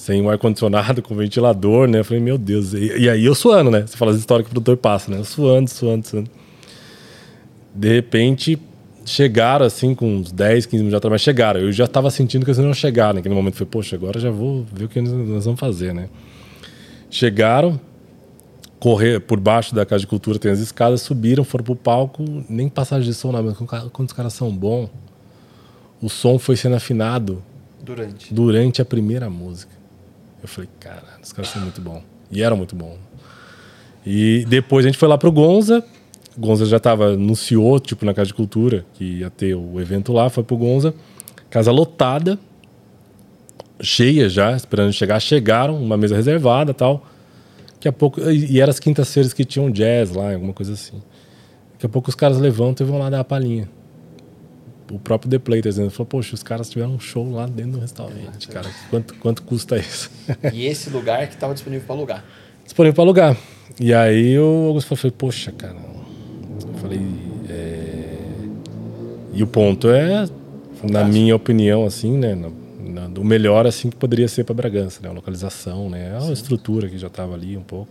Sem um ar-condicionado, com ventilador, né? Eu falei, meu Deus. E, e aí eu suando, né? Você fala as histórias que o produtor passa, né? Eu suando, suando, suando. De repente, chegaram assim, com uns 10, 15 minutos atrás, mas chegaram. Eu já tava sentindo que eles não iam chegar naquele momento. Falei, poxa, agora já vou ver o que nós nós vamos fazer, né? Chegaram, correr por baixo da Casa de Cultura, tem as escadas, subiram, foram pro palco, nem passagem de som, não, mas quando os caras são bons, o som foi sendo afinado Durante. durante a primeira música. Eu falei, cara, os caras são muito bons. E eram muito bons. E depois a gente foi lá pro Gonza. Gonza já tava, anunciou, tipo, na Casa de Cultura, que ia ter o evento lá, foi pro Gonza. Casa lotada, cheia já, esperando chegar. Chegaram, uma mesa reservada tal. Daqui a pouco. E e era as quintas-feiras que tinham jazz lá, alguma coisa assim. Daqui a pouco os caras levantam e vão lá dar a palhinha. O próprio The Players né? falou: Poxa, os caras tiveram um show lá dentro do restaurante, cara. Quanto, quanto custa isso? E esse lugar que tava disponível para alugar. disponível para alugar. E aí o Augusto falou, poxa, cara. Eu falei, é... E o ponto é, na minha opinião, assim, né? na- na- do melhor assim que poderia ser para Bragança, né? A localização, né? A estrutura que já estava ali um pouco.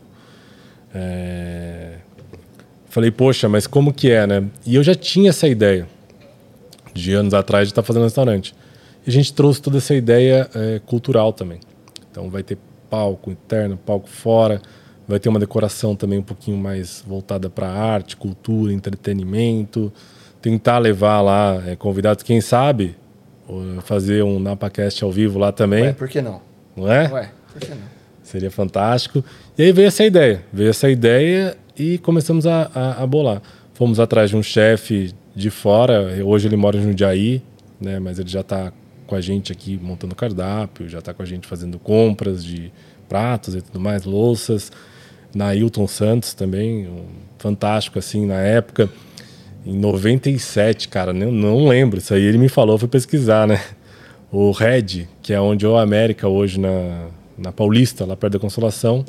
É... Falei, poxa, mas como que é, né? E eu já tinha essa ideia de anos atrás de estar fazendo restaurante. E a gente trouxe toda essa ideia é, cultural também. Então vai ter palco interno, palco fora, vai ter uma decoração também um pouquinho mais voltada para arte, cultura, entretenimento. Tentar levar lá é, convidados, quem sabe, fazer um NapaCast ao vivo lá também, Ué, por que não? não é? Ué, por que não? Seria fantástico. E aí veio essa ideia. Veio essa ideia e começamos a, a, a bolar. Fomos atrás de um chefe de fora. Hoje ele mora em Jundiaí, né? mas ele já está com a gente aqui montando cardápio, já está com a gente fazendo compras de pratos e tudo mais, louças. Na Hilton Santos também, um fantástico assim na época. Em 97, cara, não, não lembro. Isso aí ele me falou, fui pesquisar, né? O Red, que é onde é o América hoje na, na Paulista, lá perto da Consolação.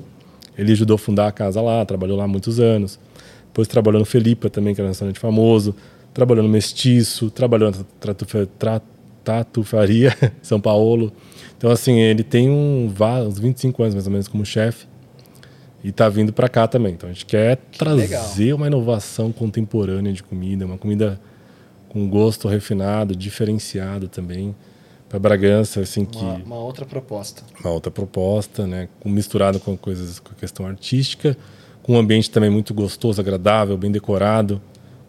Ele ajudou a fundar a casa lá, trabalhou lá muitos anos. Depois trabalhou no Felipa também, que era um restaurante famoso. Trabalhou no Mestiço, trabalhou na Tatufaria, São Paulo. Então, assim, ele tem um, uns 25 anos mais ou menos como chefe. E tá vindo para cá também. Então a gente quer trazer uma inovação contemporânea de comida, uma comida com gosto refinado, diferenciado também para Bragança, assim que Uma, uma outra proposta. uma outra proposta, né, misturado com coisas com a questão artística, com um ambiente também muito gostoso, agradável, bem decorado,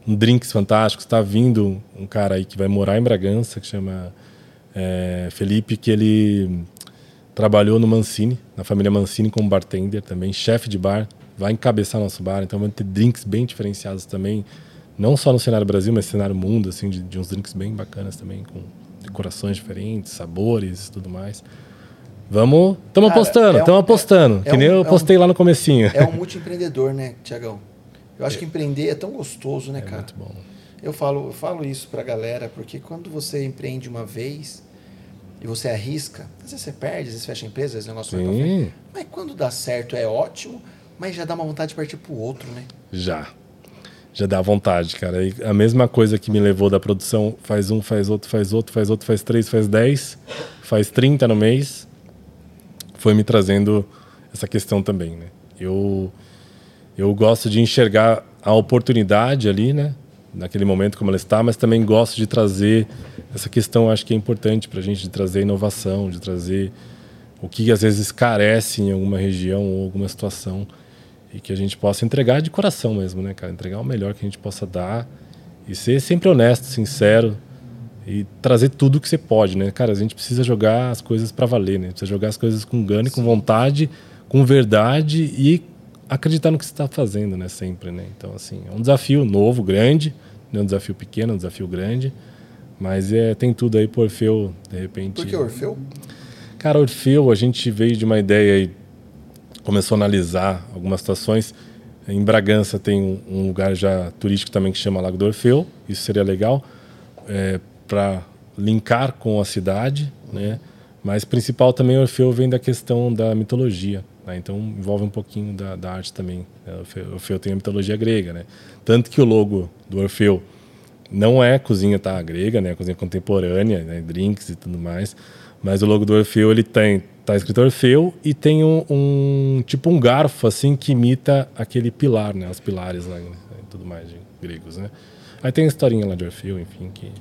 um drinks fantástico. Está vindo um cara aí que vai morar em Bragança que chama é, Felipe, que ele trabalhou no Mancini, na família Mancini como bartender também, chefe de bar, vai encabeçar nosso bar, então vai ter drinks bem diferenciados também, não só no cenário Brasil, mas cenário mundo, assim, de, de uns drinks bem bacanas também, com decorações diferentes, sabores e tudo mais. Vamos, estamos apostando, é um- estamos apostando, é que nem um- eu é um- postei lá no comecinho. É um multiempreendedor, né, Tiagão? Eu acho que empreender é tão gostoso, né, cara? Muito bom. Eu falo, eu falo isso pra galera, porque quando você empreende uma vez e você arrisca, às vezes você perde, às vezes fecha a empresa, às vezes o negócio vai pra frente. Mas quando dá certo é ótimo, mas já dá uma vontade de partir pro outro, né? já. Já dá vontade, cara. E a mesma coisa que me levou da produção, faz um, faz outro, faz outro, faz outro, faz três, faz dez, faz 30 no mês, foi me trazendo essa questão também, né? Eu, eu gosto de enxergar a oportunidade ali, né? Naquele momento como ela está, mas também gosto de trazer essa questão, acho que é importante para a gente, de trazer inovação, de trazer o que às vezes carece em alguma região ou alguma situação e que a gente possa entregar de coração mesmo, né, cara? Entregar o melhor que a gente possa dar e ser sempre honesto, sincero e trazer tudo que você pode, né? Cara, a gente precisa jogar as coisas para valer, né? Precisa jogar as coisas com gana e com vontade, com verdade e acreditar no que você está fazendo, né? Sempre, né? Então, assim, é um desafio novo, grande, não é um desafio pequeno, é um desafio grande, mas é, tem tudo aí pro Orfeu, de repente. Porque Orfeu, Cara, Orfeu, a gente veio de uma ideia e começou a analisar algumas situações. Em Bragança tem um, lugar já turístico também que chama Lago do Orfeu. Isso seria legal para linkar com a cidade, né? Mas principal também Orfeu vem da questão da mitologia, né? Então envolve um pouquinho da, da arte também. né? O Orfeu, tem a mitologia grega, né? Tanto que o logo do Orfeu não é cozinha tá grega, né? Cozinha contemporânea, né? drinks e tudo mais. Mas o logo do Orfeu ele tem tá escrito Orfeu e tem um, um- tipo um garfo assim que imita aquele pilar, né? Os pilares lá né? e tudo mais de gregos, né? Aí tem a historinha lá de Orfeu, enfim, que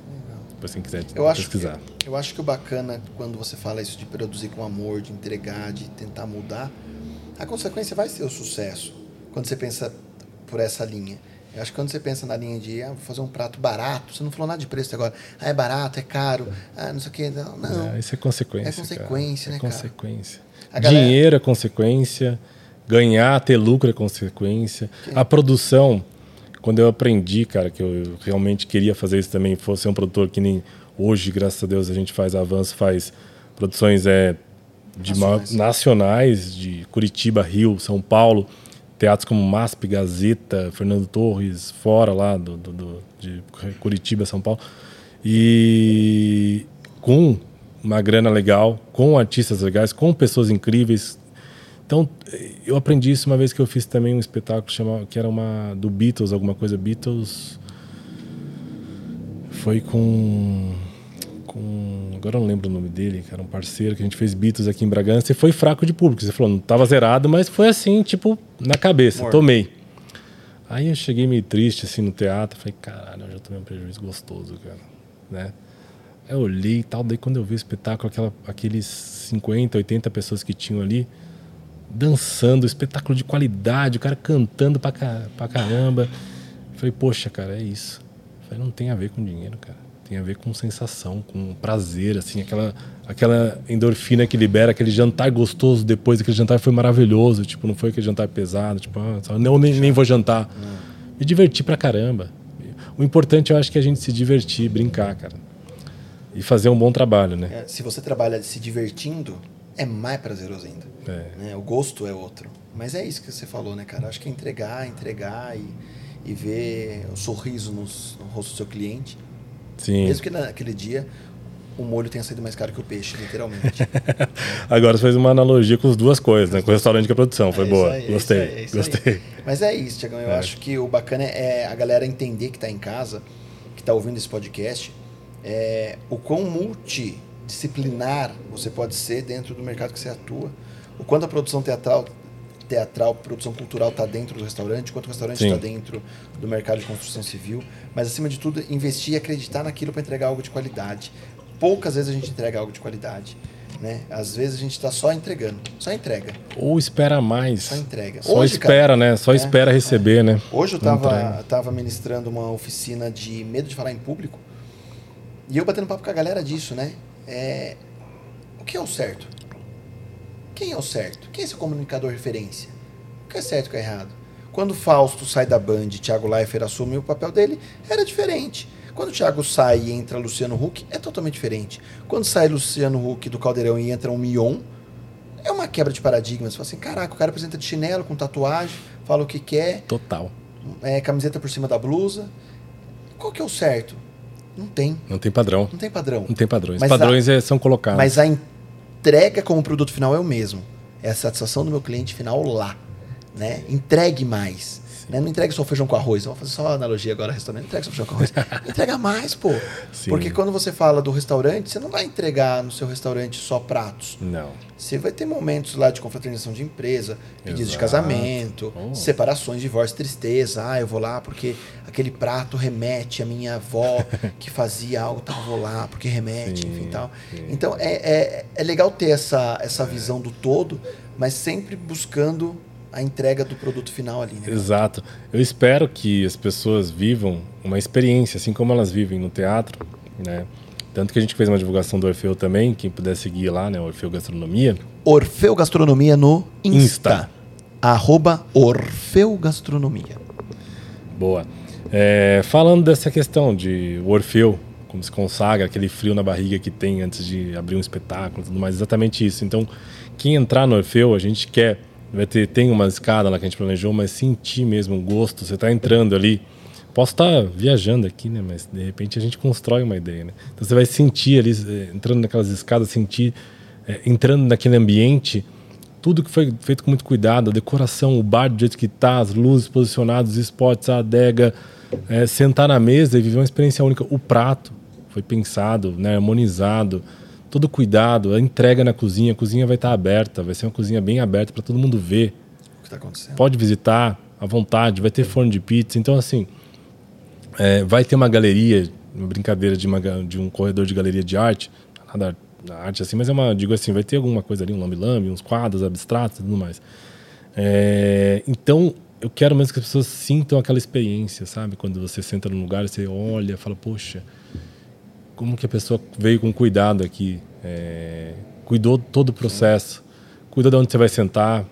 depois quem quiser Eu acho, que, pesquisar. eu acho que o bacana quando você fala isso de produzir com amor, de entregar, de tentar mudar, a consequência vai ser o sucesso. Quando você pensa por essa linha. Eu acho que quando você pensa na linha de ah, fazer um prato barato, você não falou nada de preço agora. Ah, é barato, é caro, ah, não sei o que. Não, não. É, isso é consequência. É consequência, cara. né, É cara? consequência. A galera- Dinheiro é consequência. Ganhar, ter lucro é consequência. A produção, quando eu aprendi, cara, que eu realmente queria fazer isso também, fosse um produtor que nem hoje, graças a Deus, a gente faz avanço, faz produções é, de Nacionais. nacionais, de Curitiba, Rio, São Paulo, teatros como MASP, Gazeta, Fernando Torres, fora lá do, do- do- de Curitiba, São Paulo. E com uma grana legal, com artistas legais, com pessoas incríveis. Então, eu aprendi isso uma vez que eu fiz também um espetáculo chamado, que era uma do Beatles, alguma coisa Beatles. Foi com agora eu não lembro o nome dele, que era um parceiro que a gente fez Beatles aqui em Bragança e foi fraco de público. Você falou, não tava zerado, mas foi assim, tipo, na cabeça, tomei. Aí eu cheguei meio triste assim no teatro, falei, caralho, eu já tomei um prejuízo gostoso, cara, né? Aí eu olhei e tal, daí quando eu vi o espetáculo, aquela, aqueles 50, 80 pessoas que tinham ali, dançando, espetáculo de qualidade, o cara cantando pra, pra caramba. Falei, poxa, cara, é isso. Falei, não tem a ver com dinheiro, cara. Tem a ver com sensação, com prazer, assim, aquela, aquela endorfina que libera, aquele jantar gostoso depois, aquele jantar foi maravilhoso, tipo, não foi aquele jantar pesado, tipo, ah, não, nem, nem vou jantar. Me diverti pra caramba. O importante eu acho que é a gente se divertir, brincar, cara. E fazer um bom trabalho, né? É, se você trabalha se divertindo, é mais prazeroso ainda. É. né? O gosto é outro. Mas é isso que você falou, né, cara? Acho que é entregar, entregar e, e ver o sorriso no rosto do seu cliente. Sim. Mesmo que naquele dia o molho tenha saído mais caro que o peixe, literalmente. Agora você fez uma analogia com as duas coisas, né? Com o restaurante e com a produção. Foi É boa. isso aí, é gostei. isso aí, é isso aí. gostei. Mas é isso, Tiagão. Eu É. acho que o bacana é a galera entender que está em casa, que está ouvindo esse podcast, é, o quão multidisciplinar você pode ser dentro do mercado que você atua. O quanto a produção teatral, teatral produção cultural está dentro do restaurante, quanto o restaurante está dentro do mercado de construção civil. Mas, acima de tudo, investir e acreditar naquilo para entregar algo de qualidade. Poucas vezes a gente entrega algo de qualidade. Né? Às vezes a gente está só entregando. Só entrega. Ou espera mais. Só entrega. Só Hoje, cara, espera, né? Só é, espera receber, né? Hoje eu Não tava, entrega. tava ministrando uma oficina de medo de falar em público. E eu batendo papo com a galera disso, né? É, o que é o certo? Quem é o certo? Quem é esse comunicador referência? O que é certo e o que é errado? Quando o Fausto sai da Band e Thiago Leifert assume o papel dele, era diferente. Quando o Thiago sai e entra Luciano Huck, é totalmente diferente. Quando sai Luciano Huck do Caldeirão e entra um Mion, é uma quebra de paradigmas. Você fala assim, caraca, o cara apresenta de chinelo, com tatuagem, fala o que quer, Total. é, camiseta por cima da blusa. Qual que é o certo? Não tem. Não tem padrão. Não tem padrão. Não tem padrões. Mas padrões é- são colocados. Mas a entrega como produto final é o mesmo. É a satisfação do meu cliente final lá. Né? Entregue mais. Né? Não entregue só feijão com arroz. Vou fazer só uma analogia agora, restaurante. Não entregue só feijão com arroz. Entrega mais, pô. Sim. Porque quando você fala do restaurante, você não vai entregar no seu restaurante só pratos. Não. Você vai ter momentos lá de confraternização de empresa, pedidos de Exato. casamento, Oh. separações, divórcio, tristeza. Ah, eu vou lá porque aquele prato remete à minha avó que fazia algo, tal, eu vou lá porque remete, Sim, enfim tal. sim. Então é, é, é legal ter essa, essa visão do todo, mas sempre buscando a entrega do produto final ali, né? Exato. Eu espero que as pessoas vivam uma experiência, assim como elas vivem no teatro, né? Tanto que a gente fez uma divulgação do Orfeu também, quem puder seguir lá, né? Orfeu Gastronomia. Orfeu Gastronomia no Insta. Insta. Arroba Orfeu Gastronomia. Boa. É, falando dessa questão de Orfeu, como se consagra, aquele frio na barriga que tem antes de abrir um espetáculo e tudo mais, exatamente isso. Então, quem entrar no Orfeu, a gente quer, vai ter, tem uma escada lá que a gente planejou, mas sentir mesmo o gosto, você está entrando ali. Posso estar viajando aqui, né? Mas de repente a gente constrói uma ideia, né? Então você vai sentir ali, eh, entrando naquelas escadas, sentir, eh, entrando naquele ambiente tudo que foi feito com muito cuidado, a decoração, o bar do jeito que tá, as luzes posicionadas, os spots, a adega, é, sentar na mesa e viver uma experiência única. O prato foi pensado, né, harmonizado, todo cuidado, a entrega na cozinha, a cozinha vai estar aberta, vai ser uma cozinha bem aberta para todo mundo ver. O que tá acontecendo? Pode visitar à vontade, vai ter forno de pizza. Então, assim, é, vai ter uma galeria, uma brincadeira de, uma, de um corredor de galeria de arte, nada da arte assim, mas é uma, digo assim, vai ter alguma coisa ali, um lambe-lambe, uns quadros abstratos e tudo mais. É, então, eu quero mesmo que as pessoas sintam aquela experiência, sabe? Quando você senta num lugar, você olha, fala, poxa, como que a pessoa veio com cuidado aqui, é, cuidou todo o processo, cuidou de onde você vai sentar,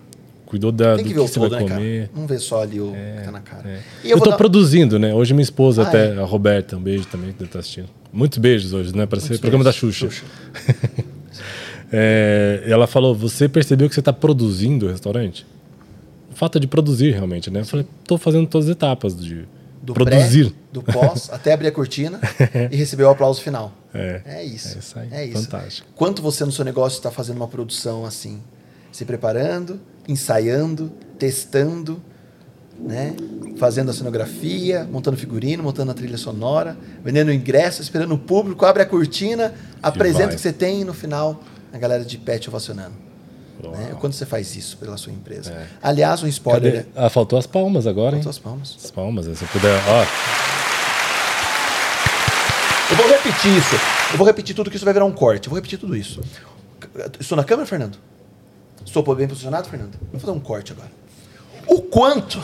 cuidou da, Tem do que que, você todo, vai né, comer. cara? Não vê só ali o que tá na cara. É. Eu, tô dar- produzindo, né? Hoje minha esposa, Ah, até é? a Roberta, um beijo também, que deve estar assistindo. Muitos beijos hoje, né? Para ser Muitos programa da beijos. Xuxa. É, ela falou: Você percebeu que você está produzindo o restaurante? Falta de produzir, realmente, né? Eu falei: Tô fazendo todas as etapas de do produzir. pré, do pós, até abrir a cortina e receber o aplauso final. É. É isso. É isso aí. É isso. Fantástico. Quanto você no seu negócio está fazendo uma produção assim? Se preparando, ensaiando, testando, né? Fazendo a cenografia, montando figurino, montando a trilha sonora, vendendo ingresso, esperando o público, abre a cortina, apresenta o que você tem e no final a galera de pet ovacionando. Né? Quando você faz isso pela sua empresa. É. Aliás, um spoiler. Cadê? Ah, faltou as palmas agora, hein? Faltou as palmas. As palmas, se eu puder. Ó, Eu vou repetir isso. Eu vou repetir tudo que isso vai virar um corte. Eu vou repetir tudo isso. Estou na câmera, Fernando? Estou bem posicionado, Fernando? Vou fazer um corte agora. O quanto,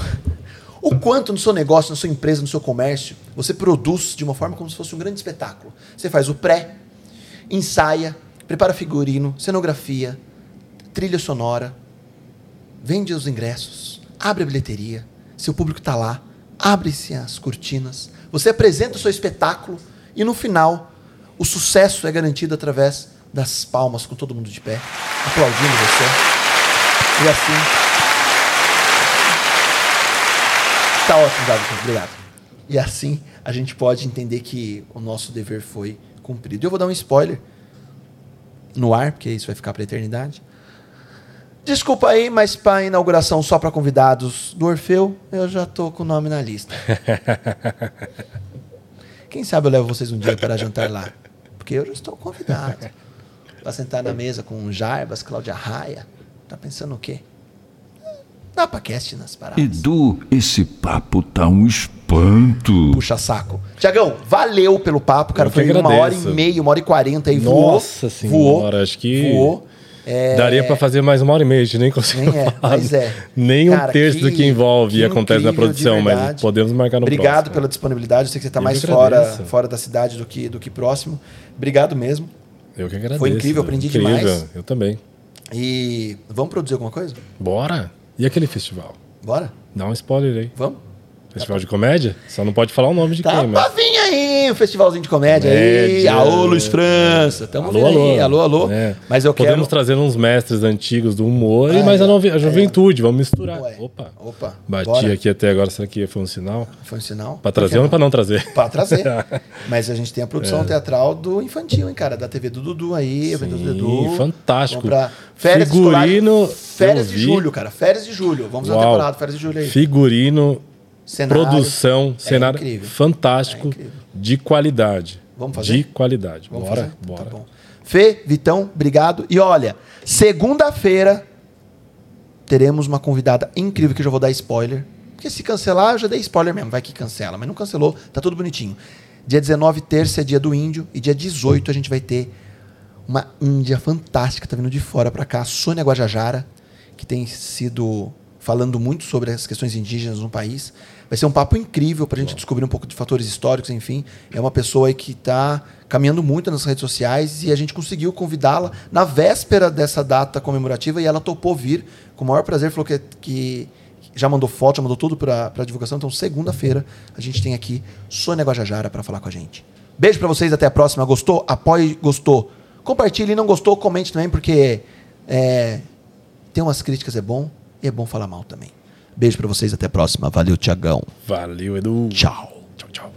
o quanto no seu negócio, na sua empresa, no seu comércio, você produz de uma forma como se fosse um grande espetáculo. Você faz o pré, ensaia, prepara figurino, cenografia, trilha sonora, vende os ingressos, abre a bilheteria, seu público está lá, abre-se as cortinas, você apresenta o seu espetáculo e no final o sucesso é garantido através das palmas, com todo mundo de pé, aplaudindo você. E assim. Tá ótimo, Davi, obrigado. E assim a gente pode entender que o nosso dever foi cumprido. Eu vou dar um spoiler no ar, porque isso vai ficar para eternidade. Desculpa aí, mas para inauguração só para convidados do Orfeu, eu já tô com o nome na lista. Quem sabe eu levo vocês um dia para jantar lá, porque eu já estou convidado para sentar na mesa com Jarbas, Cláudia Raia. Tá pensando o quê? Dá pra cast nas paradas. Edu, esse papo tá um espanto. Puxa saco. Tiagão, valeu pelo papo, cara. Foi uma hora e agradeço. meia, uma hora e quarenta aí. voou. Nossa Voou. senhora, acho que Voou. É, daria pra fazer mais uma hora e meia, a gente nem conseguiu Nem é, mas é. Nem Cara, um terço do que envolve que e acontece na incrível, produção, mas podemos marcar no Obrigado próximo. pela disponibilidade. Eu sei que você está mais que fora, fora da cidade do que, do que próximo. Obrigado mesmo. Eu que agradeço. Foi incrível, aprendi incrível. demais. Eu também. E vamos produzir alguma coisa? Bora. E aquele festival? Bora? Dá um spoiler aí. Vamos? Festival de comédia? Só não pode falar o nome de Tá quem, pra mas... vir aí, um festivalzinho de comédia, aí. Comédia. Alô, Luiz França. Tamo Alô, alô. aí. Alô, alô. É. Mas eu Podemos quero... trazer uns mestres antigos do humor, Ah, mas é. a, a juventude, vamos misturar. Ué. Opa. Opa, Bati bora. aqui até agora, será que foi um sinal? Foi um sinal? Pra trazer ou pra não trazer? Pra trazer. Mas a gente tem a produção teatral do infantil, hein, cara? Da TV do Dudu aí, evento do Sim, Dudu. fantástico. Férias Figurino, Férias de julho, cara. Férias de julho. Vamos na temporada, férias de julho aí. Figurino, Cenário. produção, cenário incrível. fantástico, É incrível. de qualidade. Vamos fazer? De qualidade. Vamos bora, fazer? bora. Tá. Fê, Vitão, obrigado. E olha, segunda-feira teremos uma convidada incrível que eu já vou dar spoiler. Porque se cancelar, eu já dei spoiler mesmo. Vai que cancela. Mas não cancelou, tá tudo bonitinho. Dia 19, terça, é dia do índio. E dia 18 a gente vai ter uma índia fantástica, tá vindo de fora pra cá, Sônia Guajajara, que tem sido falando muito sobre as questões indígenas no país. Vai ser um papo incrível pra gente descobrir um pouco de fatores históricos, enfim. É uma pessoa que tá caminhando muito nas redes sociais e a gente conseguiu convidá-la na véspera dessa data comemorativa e ela topou vir com o maior prazer, falou que, que já mandou foto, já mandou tudo pra, pra divulgação. Então, segunda-feira, a gente tem aqui Sônia Guajajara pra falar com a gente. Beijo pra vocês, até a próxima. Gostou? Apoie, gostou. Compartilhe, não gostou, comente também, porque é, tem umas críticas, é bom, e é bom falar mal também. Beijo pra vocês, até a próxima. Valeu, Tiagão. Valeu, Edu. Tchau.